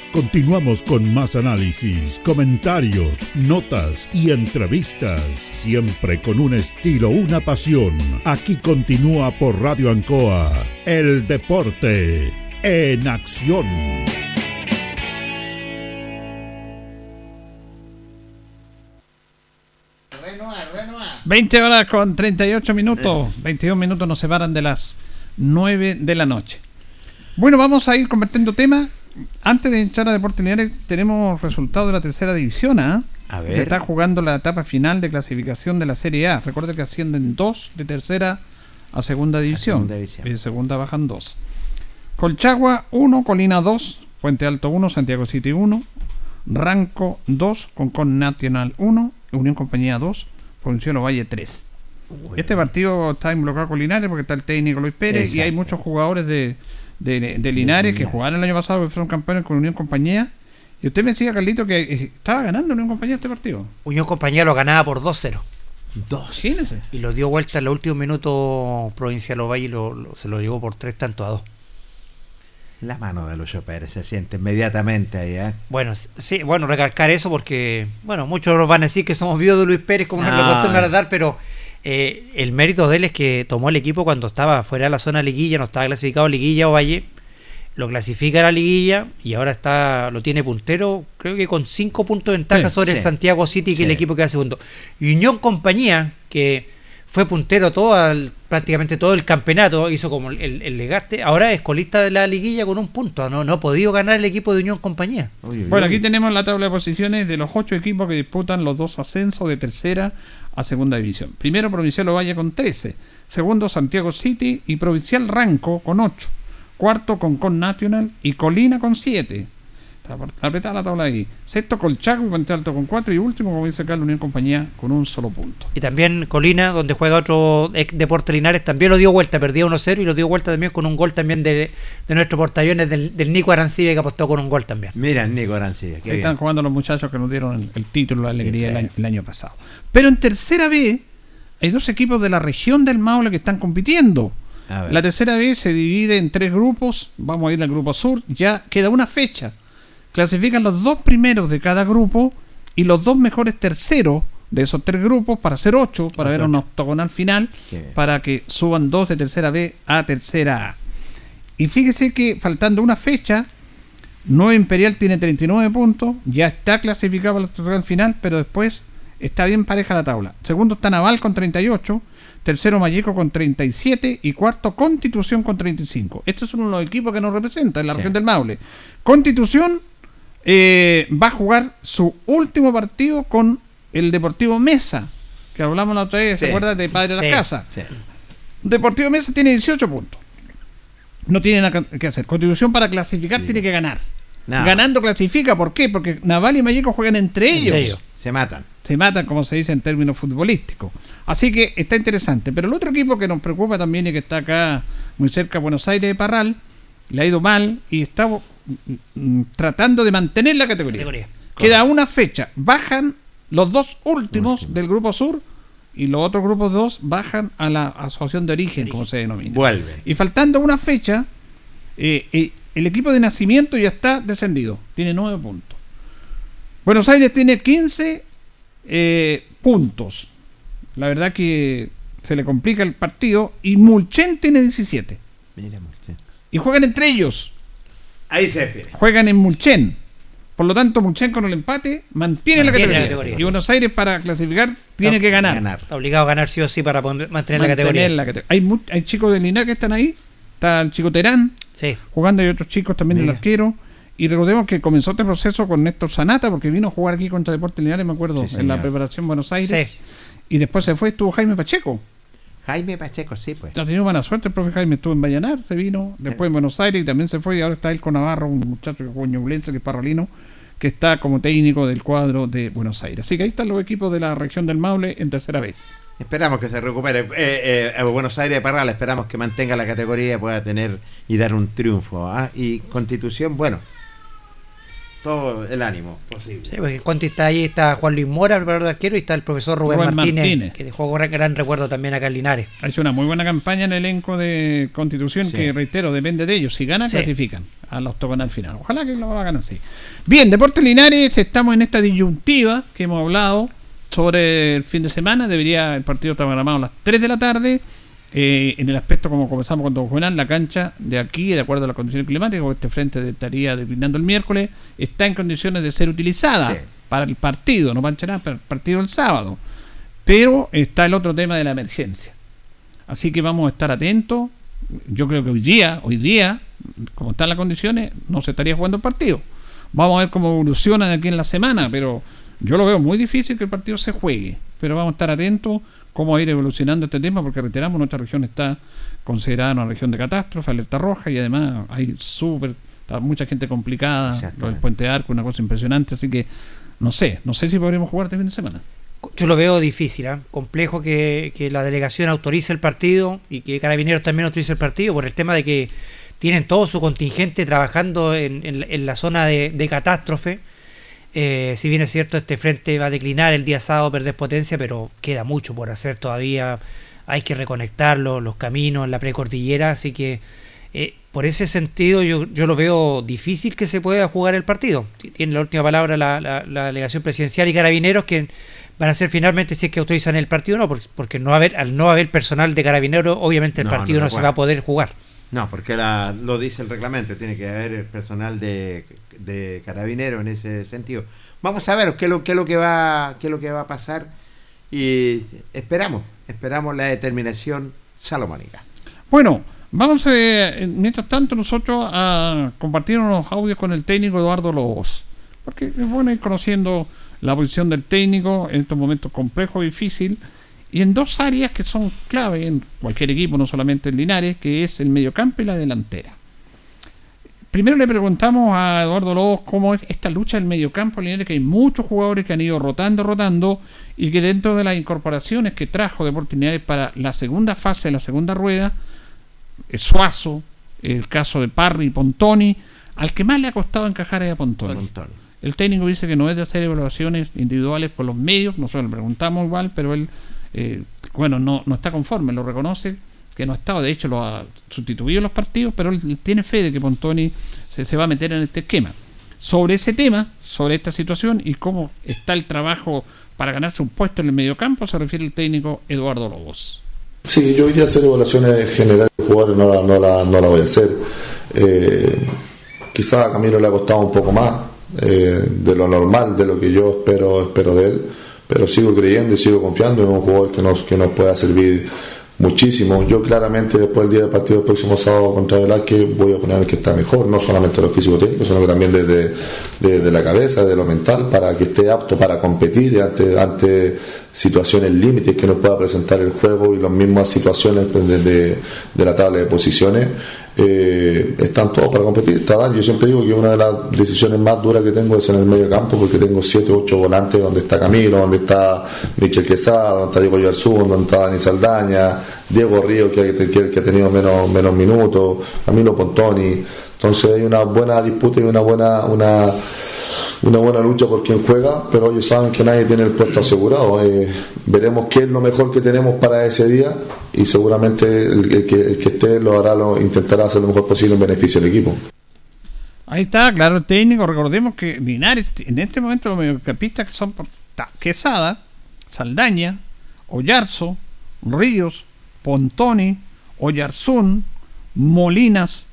Continuamos con más análisis, comentarios, notas y entrevistas, siempre con un estilo, una pasión. Aquí continúa por Radio Ancoa, el deporte en acción. 20 horas con 38 minutos. 22 minutos nos separan de las 9 de la noche. Bueno, vamos a ir convirtiendo temas. Antes de echar a Deportes Linares, tenemos resultados de la tercera división. ¿ah? A ver. Se está jugando la etapa final de clasificación de la Serie A. Recuerda que ascienden dos de tercera a segunda división. segunda división. Y de segunda bajan dos. Colchagua 1, Colina 2, Puente Alto 1, Santiago City 1, Ranco 2, Concon Nacional 1, Unión Compañía 2, Provincial Valle 3. Este partido está involucrado con Linares porque está el técnico Luis Pérez y hay muchos jugadores de, de, de Linares que jugaron el año pasado, que fueron campeones con Unión Compañía. Y usted me decía, Carlito, que eh, estaba ganando Unión Compañía este partido. Unión Compañía lo ganaba por 2-0. Dos. Imagínese. Y lo dio vuelta en los últimos minutos Provincial Ovalle y lo, lo- se lo llevó por 3 tanto a 2. La mano de Lucho Pérez se siente inmediatamente ahí, ¿eh? Bueno, sí, bueno, recalcar eso porque, bueno, muchos nos van a decir que somos vivos de Luis Pérez, como nos lo No. acostumbran a dar, pero eh, el mérito de él es que tomó el equipo cuando estaba fuera de la zona liguilla, no estaba clasificado liguilla o Valle, lo clasifica a la liguilla y ahora está lo tiene puntero, creo que con 5 puntos de ventaja Sí, sobre el. Santiago City, que Sí. es el equipo que va segundo. Y Unión Compañía, que fue puntero todo el- prácticamente todo el campeonato, hizo como el, el legaste, ahora es colista de la liguilla con un punto, no, no ha podido ganar el equipo de Unión Compañía. Uy, uy, Bueno, uy. aquí tenemos la tabla de posiciones de los ocho equipos que disputan los dos ascensos de tercera a segunda división. Primero Provincial Ovalle con 13, segundo Santiago City y Provincial Ranco con 8, cuarto Concon National y Colina con 7. Apretada la tabla ahí. Sexto Colchaco y Puente Alto con 4 y último, como dice acá, la Unión Compañía con un solo punto. Y también Colina, donde juega otro ex Deportes Linares, también lo dio vuelta, perdía 1-0 y lo dio vuelta también con un gol también de, de nuestro portaaviones del, del Nico Arancibia que apostó con un gol también. Mira, Nico Arancibia, qué Ahí bien. están jugando los muchachos que nos dieron el, el título, la alegría el, año, el año pasado. Pero en tercera B hay dos equipos de la región del Maule que están compitiendo. La tercera B se divide en tres grupos. Vamos a ir al grupo sur. Ya queda una fecha. Clasifican los dos primeros de cada grupo y los dos mejores terceros de esos tres grupos para hacer ocho, para ver un octogonal final, para que suban dos de tercera B a tercera A. Y fíjese que faltando una fecha, Nueva Imperial tiene 39 puntos, ya está clasificado para el octogonal final, pero después está bien pareja la tabla. Segundo está Naval con 38, tercero Mayeco con 37 y cuarto Constitución con 35. Estos son los equipos que nos representan en la Sí. región del Maule. Constitución eh, va a jugar su último partido con el Deportivo Mesa, que hablamos la otra vez, ¿se Sí. acuerdan de Padre de Sí. la Casa? Sí. Deportivo Mesa tiene 18 puntos. No tiene nada que hacer. Constitución para clasificar tiene que ganar. No, Ganando clasifica, ¿por qué? Porque Naval y Mayeco juegan entre ellos. Entre ellos. Se matan. Se matan, como se dice en términos futbolísticos. Así que está interesante. Pero el otro equipo que nos preocupa también y que está acá muy cerca de Buenos Aires de Parral, le ha ido mal y está tratando de mantener la categoría. Categoría. Queda una fecha. Bajan los dos últimos del grupo sur y los otros grupos dos bajan a la asociación de origen, como se denomina. Vuelven. Y faltando una fecha, eh, eh, el equipo de nacimiento ya está descendido. Tiene nueve puntos. Buenos Aires tiene 15 eh, puntos. La verdad que se le complica el partido. Y Mulchen tiene 17. Mira, muchacho. Y juegan entre ellos. Ahí se define. Juegan en Mulchen. Por lo tanto, Mulchen con el empate mantiene, la, Mantiene la categoría. categoría. Y Buenos Aires para clasificar tiene que ganar. Está obligado a ganar sí o sí para poner- mantener, la categoría. La Hay, chicos de Linares que están ahí. Está el chico Terán Sí. jugando. Hay otros chicos también del arquero. Y recordemos que comenzó este proceso con Néstor Sanata, porque vino a jugar aquí contra Deportes Linares, me acuerdo, Sí, en la preparación Buenos Aires. Sí. Y después se fue, estuvo Jaime Pacheco. Jaime Pacheco, sí, pues. Ha tenido buena suerte el profe Jaime, estuvo en Vallanar, se vino, después en Buenos Aires y también se fue. Y ahora está él con Navarro, un muchacho que Ñublense, que es parralino, que está como técnico del cuadro de Buenos Aires. Así que ahí están los equipos de la región del Maule en tercera vez. Esperamos que se recupere. Eh, eh, Buenos Aires de Parral, esperamos que mantenga la categoría y pueda tener y dar un triunfo. ¿ah? Y Constitución, bueno, todo el ánimo posible. Sí, porque Conti está ahí, está Juan Luis Mora, el preparador de arquero, y está el profesor Rubén, Rubén Martínez, Martínez. que dejó gran, gran recuerdo también acá en Linares. Ha hecho una muy buena campaña en el elenco de Constitución, Sí. que reitero, depende de ellos. Si ganan, Sí. clasifican al final. Ojalá que lo hagan así. Bien, Deportes Linares, estamos en esta disyuntiva que hemos hablado sobre el fin de semana. Debería el partido estar programado a las 3 de la tarde. Eh, en el aspecto, como comenzamos con Don Juvenal, la cancha de aquí, de acuerdo a las condiciones climáticas, este frente estaría declinando el miércoles, está en condiciones de ser utilizada Sí. para el partido, no para nada, para el partido el sábado. Pero está el otro tema de la emergencia. Así que vamos a estar atentos. Yo creo que hoy día, hoy día, como están las condiciones, no se estaría jugando el partido. Vamos a ver cómo evoluciona de aquí en la semana, pero yo lo veo muy difícil que el partido se juegue. Pero vamos a estar atentos cómo va a ir evolucionando este tema, porque reiteramos, nuestra región está considerada una región de catástrofe, alerta roja, y además hay súper, mucha gente complicada, lo del puente de arco, una cosa impresionante, así que no sé, no sé si podremos jugar este fin de semana. Yo lo veo difícil, ¿ah? complejo que, que la delegación autorice el partido y que Carabineros también autorice el partido por el tema de que tienen todo su contingente trabajando en, en- en la zona de, de catástrofe. Eh, si bien es cierto, este frente va a declinar el día sábado, perder potencia, pero queda mucho por hacer todavía. Hay que reconectarlo, los caminos, la precordillera, así que eh, por ese sentido yo, yo lo veo difícil que se pueda jugar el partido. Tiene la última palabra la, la- la delegación presidencial y carabineros que van a ser finalmente si es que autorizan el partido o no, porque, porque no haber, al no haber personal de carabineros, obviamente el No, partido no no, se va a poder jugar. No, porque la, lo dice el reglamento, tiene que haber personal de, de carabinero en ese sentido. Vamos a ver qué es lo, qué es lo que va qué es lo que va a pasar y esperamos, esperamos la determinación salomónica. Bueno, vamos eh, mientras tanto nosotros a compartir unos audios con el técnico Eduardo Lobos. Porque es bueno ir conociendo la posición del técnico en estos momentos complejos, difícil, y en dos áreas que son clave en cualquier equipo, no solamente en Linares, que es el mediocampo y la delantera. Primero le preguntamos a Eduardo Lobos cómo es esta lucha del mediocampo Linares, que hay muchos jugadores que han ido rotando, rotando, y que dentro de las incorporaciones que trajo Deportes Linares para la segunda fase de la segunda rueda, eh, Suazo, el caso de Parry y Pontoni, al que más le ha costado encajar es a Pontoni. El técnico dice que no es de hacer evaluaciones individuales por los medios, nosotros le preguntamos igual, pero él, eh, bueno, no, no está conforme, lo reconoce, que no ha estado, de hecho lo ha sustituido los partidos, pero él tiene fe de que Pontoni se, se va a meter en este esquema. Sobre ese tema, sobre esta situación y cómo está el trabajo para ganarse un puesto en el mediocampo, se refiere el técnico Eduardo Lobos. Sí, yo hoy día hacer evaluaciones generales de jugadores no la, no la, no la voy a hacer. Eh, quizás a Camilo le ha costado un poco más eh, de lo normal, de lo que yo espero, espero de él, pero sigo creyendo y sigo confiando en un jugador que nos, que nos pueda servir muchísimo. Yo claramente después del día del partido del próximo sábado contra Velázquez voy a poner el que está mejor, no solamente lo físico técnico, sino que también desde, desde la cabeza, de lo mental, para que esté apto para competir ante, ante situaciones límites que nos pueda presentar el juego y las mismas situaciones de, de- de la tabla de posiciones. Eh, están todos para competir. Yo siempre digo que una de las decisiones más duras que tengo es en el medio campo porque tengo 7 8 volantes donde está Camilo, donde está Michel Quesada, donde está Diego Yarzún, donde está Dani Saldaña, Diego Río que ha tenido menos, menos minutos, Camilo Pontoni. Entonces hay una buena disputa y una buena una una buena lucha por quien juega, pero ellos saben que nadie tiene el puesto asegurado. Eh, veremos qué es lo mejor que tenemos para ese día y seguramente el, que, el que esté lo hará, lo intentará hacer lo mejor posible en beneficio del equipo. Ahí está, claro, el técnico. Recordemos que Linares, en este momento, los mediocampistas que son Quesada, Saldaña, Oyarzo, Ríos, Pontoni, Oyarzún, Molinas,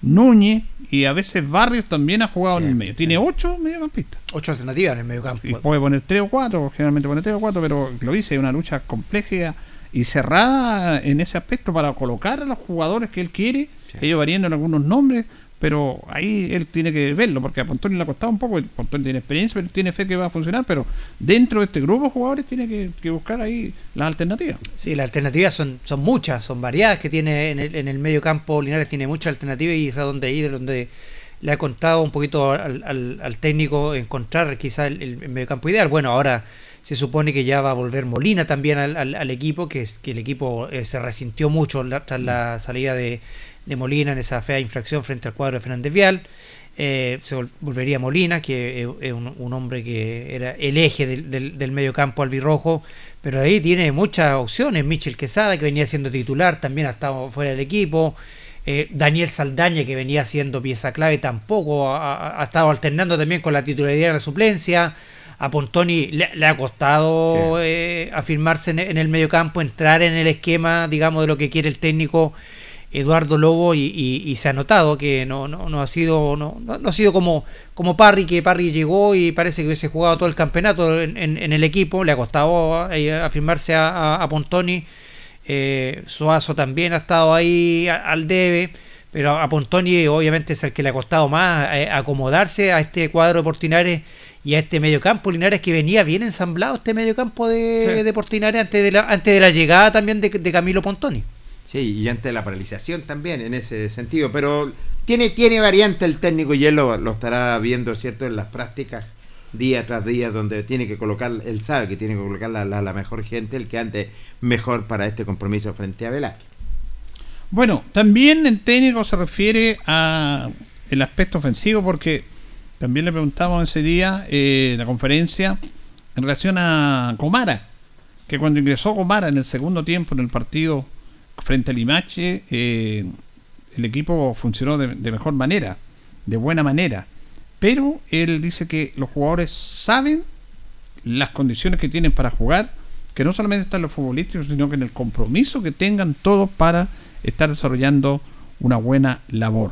Núñez y a veces Barrios también ha jugado en el medio. Tiene ocho mediocampistas. Ocho alternativas en el mediocampo. Y puede poner tres o cuatro, generalmente pone tres o cuatro, pero lo dice, es una lucha compleja y cerrada en ese aspecto para colocar a los jugadores que él quiere, ellos varían en algunos nombres, pero ahí él tiene que verlo, porque a Pontoni le ha costado un poco, Pontoni tiene experiencia, pero tiene fe que va a funcionar, pero dentro de este grupo de jugadores tiene que, buscar ahí las alternativas. Sí, las alternativas son, son muchas, son variadas que tiene en el, en el medio campo. Linares tiene muchas alternativas y es a donde ir, donde le ha contado un poquito al, al- al técnico encontrar quizá el, el medio campo ideal. Bueno, ahora Se supone que ya va a volver Molina también al, al- al equipo, que, es, que el equipo eh, se resintió mucho tras la salida de, Molina en esa fea infracción frente al cuadro de Fernández Vial. Eh, se vol- volvería Molina, que es, es un, hombre que era el eje del, medio campo albirrojo, pero ahí tiene muchas opciones. Michel Quesada, que venía siendo titular, también ha estado fuera del equipo. Eh, Daniel Saldaña, que venía siendo pieza clave, tampoco ha- ha estado alternando también con la titularidad de la suplencia. A Pontoni le, le ha costado eh, afirmarse en, en el medio campo, entrar en el esquema, digamos, de lo que quiere el técnico Eduardo Lobo y, y- y se ha notado que no, no, no ha sido no, no- ha sido como, como Parry, que Parry llegó y parece que hubiese jugado todo el campeonato en, en- en el equipo, le ha costado eh, afirmarse a, a- a Pontoni. Eh, Suazo también ha estado ahí al debe, pero a Pontoni obviamente es el que le ha costado más acomodarse a este cuadro de Portinares y a este mediocampo Linares que venía bien ensamblado este mediocampo de, Sí. de Portinares antes de la, antes de la llegada también de, de Camilo Pontoni. Sí, y antes de la paralización también, en ese sentido. Pero tiene, tiene variante el técnico y él lo, lo estará viendo, ¿cierto?, en las prácticas día tras día, donde tiene que colocar, él sabe que tiene que colocar la, la- la mejor gente, el que ande mejor para este compromiso frente a Velázquez. Bueno, también el técnico se refiere a el aspecto ofensivo porque también le preguntamos ese día eh, la conferencia en relación a Comara, que cuando ingresó Comara en el segundo tiempo en el partido frente al Limache, eh, el equipo funcionó de, de mejor manera, de buena manera. Pero él dice que los jugadores saben las condiciones que tienen para jugar, que no solamente están los futbolísticos, sino que en el compromiso que tengan todos para estar desarrollando una buena labor,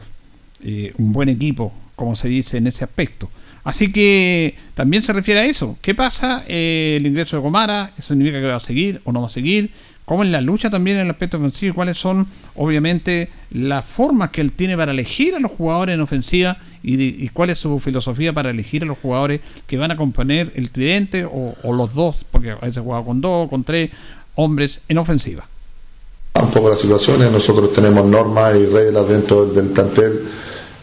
eh, un buen equipo, como se dice en ese aspecto. Así que también se refiere a eso. ¿Qué pasa eh, el ingreso de Gomara? ¿Eso significa que va a seguir o no va a seguir? ¿Cómo es la lucha también en el aspecto ofensivo? ¿Y ¿Cuáles son, obviamente, las formas que él tiene para elegir a los jugadores en ofensiva? ¿Y, cuál es su filosofía para elegir a los jugadores que van a componer el tridente o, los dos? Porque a veces juega con dos, con tres hombres en ofensiva. un las situaciones. Nosotros tenemos normas y reglas dentro del plantel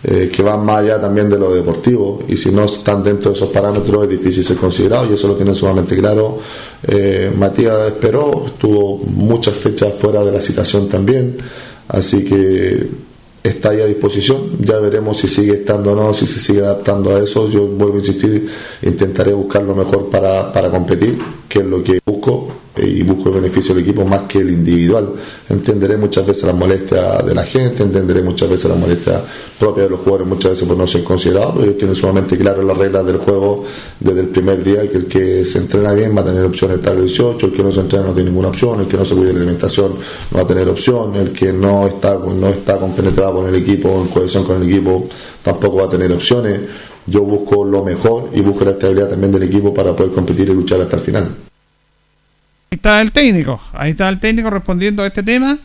eh, que van más allá también de lo deportivo y si no están dentro de esos parámetros es difícil ser considerado y eso lo tienen sumamente claro. Eh, Matías esperó, estuvo muchas fechas fuera de la citación también, así que está ahí a disposición. Ya veremos si sigue estando o no, si se sigue adaptando a eso. Yo vuelvo a insistir, intentaré buscar lo mejor para, para competir, que es lo que busco eh, y busco el beneficio del equipo más que el individual. Entenderé muchas veces las molestias de la gente, entenderé muchas veces las molestias propias de los jugadores, muchas veces por no ser considerados, pero ellos tienen sumamente claro las reglas del juego desde el primer día, que el que se entrena bien va a tener opción de estar el 18, el que no se entrena no tiene ninguna opción, el que no se cuida de la alimentación no va a tener opción, el que no está, no está compenetrado con el equipo, en cohesión con el equipo, tampoco va a tener opciones. Yo busco lo mejor y busco la estabilidad también del equipo para poder competir y luchar hasta el final. Ahí está el técnico, ahí está el técnico respondiendo a este tema.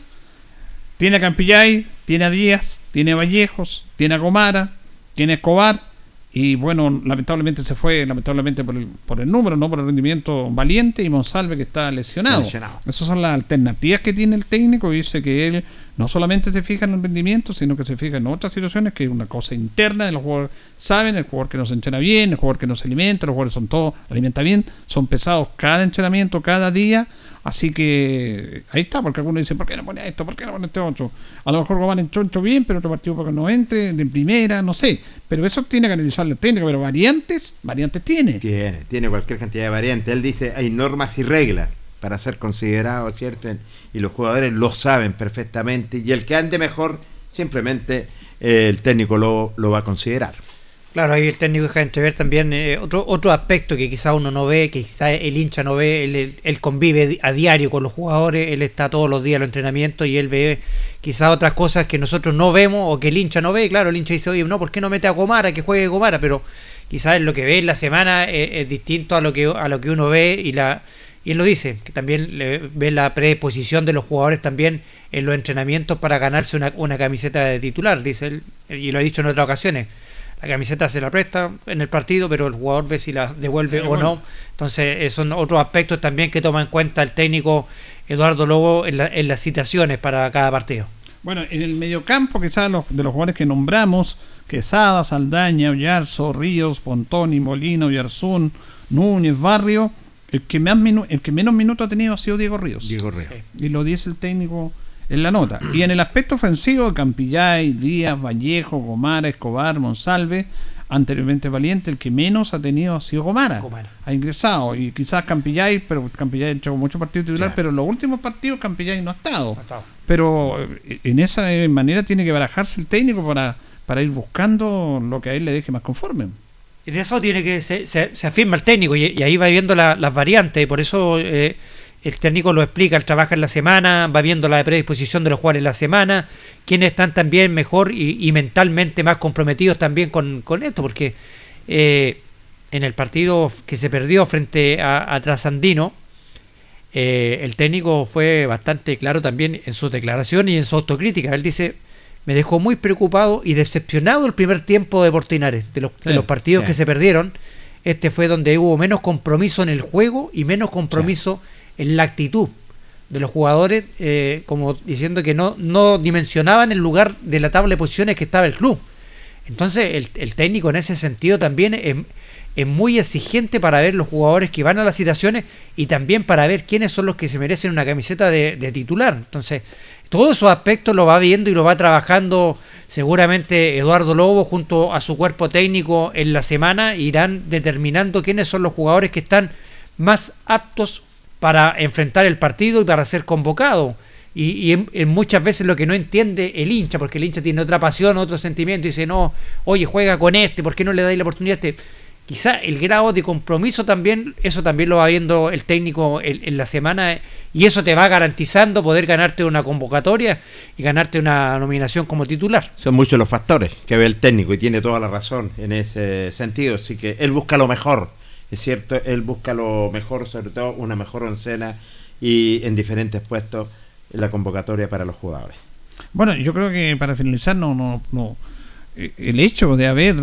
Tiene a Campillay, tiene a Díaz, tiene a Vallejos, tiene a Gomara, tiene a Escobar. Y bueno, lamentablemente se fue, lamentablemente por el, por el número, no por el rendimiento valiente y Monsalve que está lesionado. Lesionado. Esas son las alternativas que tiene el técnico y dice que él no solamente se fija en el rendimiento, sino que se fija en otras situaciones, que es una cosa interna de los jugadores. Saben, el jugador que no se entrena bien, el jugador que no se alimenta, los jugadores son todos, alimenta bien, son pesados cada entrenamiento, cada día. Así que ahí está, porque algunos dicen, ¿por qué no pone esto? ¿Por qué no pone este otro? A lo mejor Gomán entró, entró bien, pero otro partido porque no entre, de primera, no sé. Pero eso tiene que analizar el técnico, pero variantes, variantes tiene. Tiene, tiene cualquier cantidad de variantes. Él dice, hay normas y reglas para ser considerado, ¿cierto? Y los jugadores lo saben perfectamente. Y el que ande mejor, simplemente eh, el técnico lo, lo va a considerar. Claro, ahí el técnico deja entrever también eh, otro otro aspecto que quizá uno no ve, que quizá el hincha no ve, él, convive a diario con los jugadores, él está todos los días en los entrenamientos y él ve quizá otras cosas que nosotros no vemos o que el hincha no ve. Claro, el hincha dice, oye, no, ¿por qué no mete a Gomara, que juegue Gomara? Pero quizás lo que ve en la semana eh, es distinto a lo que a lo que uno ve y la y él lo dice, que también le ve la predisposición de los jugadores también en los entrenamientos para ganarse una, una camiseta de titular, dice él, y lo ha dicho en otras ocasiones. La camiseta se la presta en el partido, pero el jugador ve si la devuelve o bueno. no. Entonces, esos son otros aspectos también que toma en cuenta el técnico Eduardo Lobo en, la- en las citaciones para cada partido. Bueno, en el mediocampo, quizás los, de los jugadores que nombramos, Quesada, Saldaña, Oyarzo, Ríos, Pontoni, Molino, Yarzún, Núñez, Barrio, el que, más minu- el que menos minutos ha tenido ha sido Diego Ríos. Diego Ríos. Y lo dice el técnico en la nota. Y en el aspecto ofensivo, Campillay, Díaz, Vallejo, Gomara, Escobar, Monsalve, anteriormente Valiente, el que menos ha tenido ha sido Gomara. Gomara. Ha ingresado. Y quizás Campillay, pero Campillay ha hecho muchos partidos titular, Claro. pero en los últimos partidos Campillay no ha estado. No ha estado. Pero eh, en esa eh, manera tiene que barajarse el técnico para, para ir buscando lo que a él le deje más conforme. En eso tiene que se, se- se afirma el técnico y, y ahí va viendo la- las variantes y por eso eh, el técnico lo explica, él trabaja en la semana, va viendo la predisposición de los jugadores en la semana, quienes están también mejor y, y mentalmente más comprometidos también con, con esto, porque eh, en el partido que se perdió frente a, a Trasandino, eh, el técnico fue bastante claro también en sus declaraciones y en su autocrítica. Él dice, me dejó muy preocupado y decepcionado el primer tiempo de Portinares, de los, de los partidos sí. que se perdieron. Este fue donde hubo menos compromiso en el juego y menos compromiso en la actitud de los jugadores, eh, como diciendo que no, no dimensionaban el lugar de la tabla de posiciones que estaba el club. Entonces el, el técnico en ese sentido también es, es muy exigente para ver los jugadores que van a las citaciones y también para ver quiénes son los que se merecen una camiseta de, de titular. Entonces, todos esos aspectos lo va viendo y lo va trabajando seguramente Eduardo Lobo junto a su cuerpo técnico en la semana. Irán determinando quiénes son los jugadores que están más aptos para enfrentar el partido y para ser convocado. Y, en muchas veces lo que no entiende el hincha, porque el hincha tiene otra pasión, otro sentimiento, y dice, no, oye, juega con este, ¿por qué no le dais la oportunidad a este? Quizá el grado de compromiso también, eso también lo va viendo el técnico en, en la semana, y eso te va garantizando poder ganarte una convocatoria y ganarte una nominación como titular. Son muchos los factores que ve el técnico y tiene toda la razón en ese sentido. Así que él busca lo mejor, es cierto, él busca lo mejor, sobre todo una mejor oncena y en diferentes puestos la convocatoria para los jugadores. Bueno, yo creo que para finalizar, no, no, no. eh, El hecho de haber,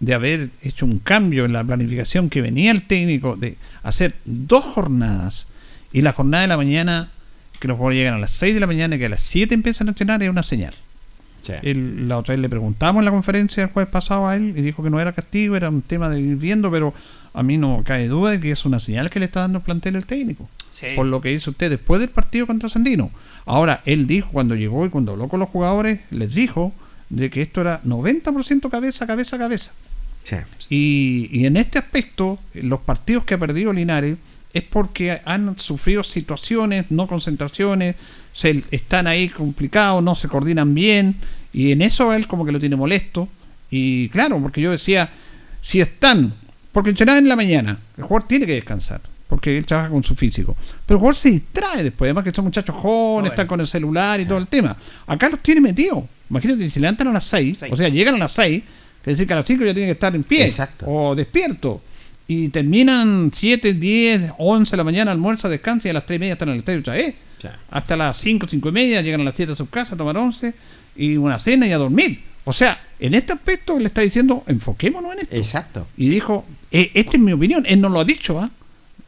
de haber hecho un cambio en la planificación que venía el técnico de hacer dos jornadas y la jornada de la mañana, que los jugadores llegan a las 6 de la mañana y que a las 7 empiezan a entrenar, es una señal. Él- la otra vez le preguntamos en la conferencia el jueves pasado a él y dijo que no era castigo, era un tema de ir viendo, pero a mí no cae duda de que es una señal que le está dando el plantel el técnico. Sí. Por lo que hizo usted después del partido contra Sandino. Ahora, él dijo cuando llegó y cuando habló con los jugadores, les dijo de que esto era 90% cabeza, cabeza, cabeza. Y, y en este aspecto, los partidos que ha perdido Linares es porque han sufrido situaciones, no concentraciones, se están ahí complicados, no se coordinan bien, y en eso él como que lo tiene molesto. Y claro, porque yo decía, si están, porque entrenar en la mañana, el jugador tiene que descansar, porque él trabaja con su físico. Pero el jugador se distrae después, además que son muchachos jóvenes, están con el celular y todo el tema. Acá los tiene metidos. Imagínate, si levantan a las 6, o sea, llegan a las 6, que decir que a las 5 ya tienen que estar en pie Exacto. o despierto. Y terminan 7, 10, 11 de la mañana, almuerza, descansa y a las 3 y media están en el estadio otra vez. Hasta las 5, 5 y media, llegan a las 7 a sus casas, tomar 11 y una cena y a dormir. O sea, en este aspecto él está diciendo, enfoquémonos en esto. Exacto. Y dijo, "Eh, esta es mi opinión, él no lo ha dicho, ¿ah?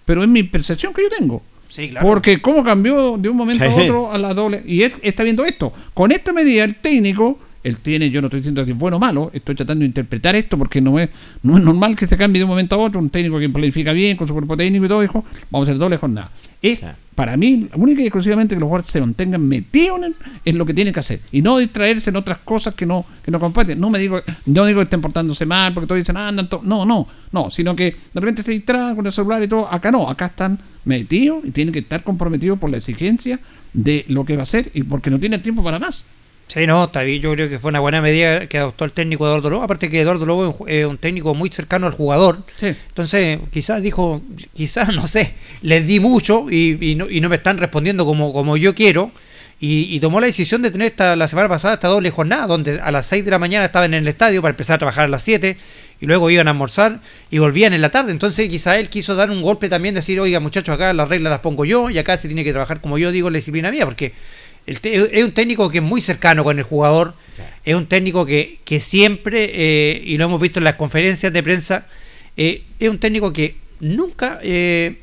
pero es mi percepción que yo tengo. Sí, claro. Porque cómo cambió de un momento a otro a la doble. Y él está viendo esto. Con esta medida, el técnico, él tiene, yo no estoy diciendo que es bueno o malo, estoy tratando de interpretar esto porque no es, no es normal que se cambie de un momento a otro. Un técnico que planifica bien con su cuerpo técnico y todo, dijo, vamos a hacer doble jornada. Es, para mí, única y exclusivamente que los jugadores se mantengan metidos en, en lo que tienen que hacer y no distraerse en otras cosas que no, que no comparten. No me digo, no digo que estén portándose mal porque todos dicen, ah, andan to-". No, no, no, sino que de repente se distraen con el celular y todo. Acá no, acá están metidos y tienen que estar comprometidos por la exigencia de lo que va a hacer y porque no tienen tiempo para más. Sí, no, está bien. Yo creo que fue una buena medida que adoptó el técnico Eduardo Lobo. Aparte que Eduardo Lobo es un técnico muy cercano al jugador. Entonces, quizás dijo, quizás, no sé, les di mucho y, y no, y no me están respondiendo como, como yo quiero. Y, y tomó la decisión de tener esta, la semana pasada esta doble jornada, donde a las 6 de la mañana estaban en el estadio para empezar a trabajar a las 7 y luego iban a almorzar y volvían en la tarde. Entonces, quizás él quiso dar un golpe también, decir, oiga, muchachos, acá las reglas las pongo yo y acá se tiene que trabajar como yo digo la disciplina mía, porque es un técnico que es muy cercano con el jugador, es un técnico que, que siempre, eh, y lo hemos visto en las conferencias de prensa, eh, es un técnico que nunca... eh,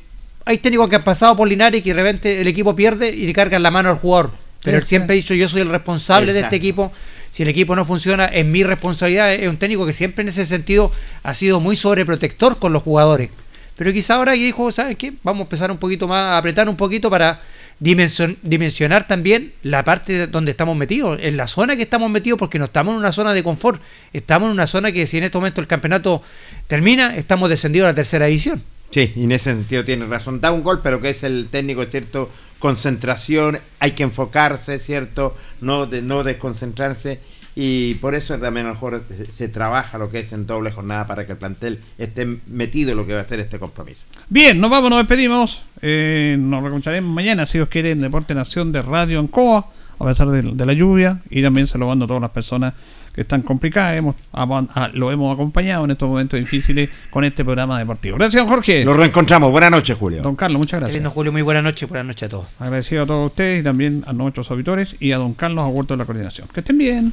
hay técnicos que han pasado por Linares y que de repente el equipo pierde y le cargan la mano al jugador. Pero él siempre ha dicho, yo soy el responsable de este equipo. Si el equipo no funciona, es mi responsabilidad. Es un técnico que siempre en ese sentido ha sido muy sobreprotector con los jugadores. Pero quizá ahora que dijo, ¿saben qué? Vamos a empezar un poquito más, a apretar un poquito para dimension- dimensionar también la parte de donde estamos metidos, en la zona que estamos metidos, porque no estamos en una zona de confort, estamos en una zona que si en este momento el campeonato termina, estamos descendidos a la tercera división. Sí, y en ese sentido tiene razón. Da un gol, pero que es el técnico, ¿cierto? Concentración, hay que enfocarse, ¿cierto? No, de, no desconcentrarse. Y por eso también a lo mejor se, trabaja lo que es en doble jornada para que el plantel esté metido en lo que va a ser este compromiso. Bien, nos vamos, nos despedimos. Eh, nos reencontraremos mañana, si os quiere, en Deporte Nación de Radio Ancoa, a pesar de, de la lluvia. Y también saludando a todas las personas que están complicadas. Hemos, lo hemos acompañado en estos momentos difíciles con este programa deportivo. Gracias, don Jorge. Nos reencontramos. Buenas noches, Julio. Don Carlos, muchas gracias. lindo, Julio, muy buena noche, buenas noches a todos. Agradecido a todos ustedes y también a nuestros auditores y a don Carlos Agurto de la Coordinación. Que estén bien.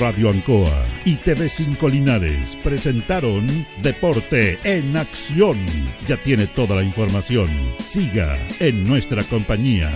Radio Ancoa y TV5 Linares presentaron Deporte en Acción. Ya tiene toda la información. Siga en nuestra compañía.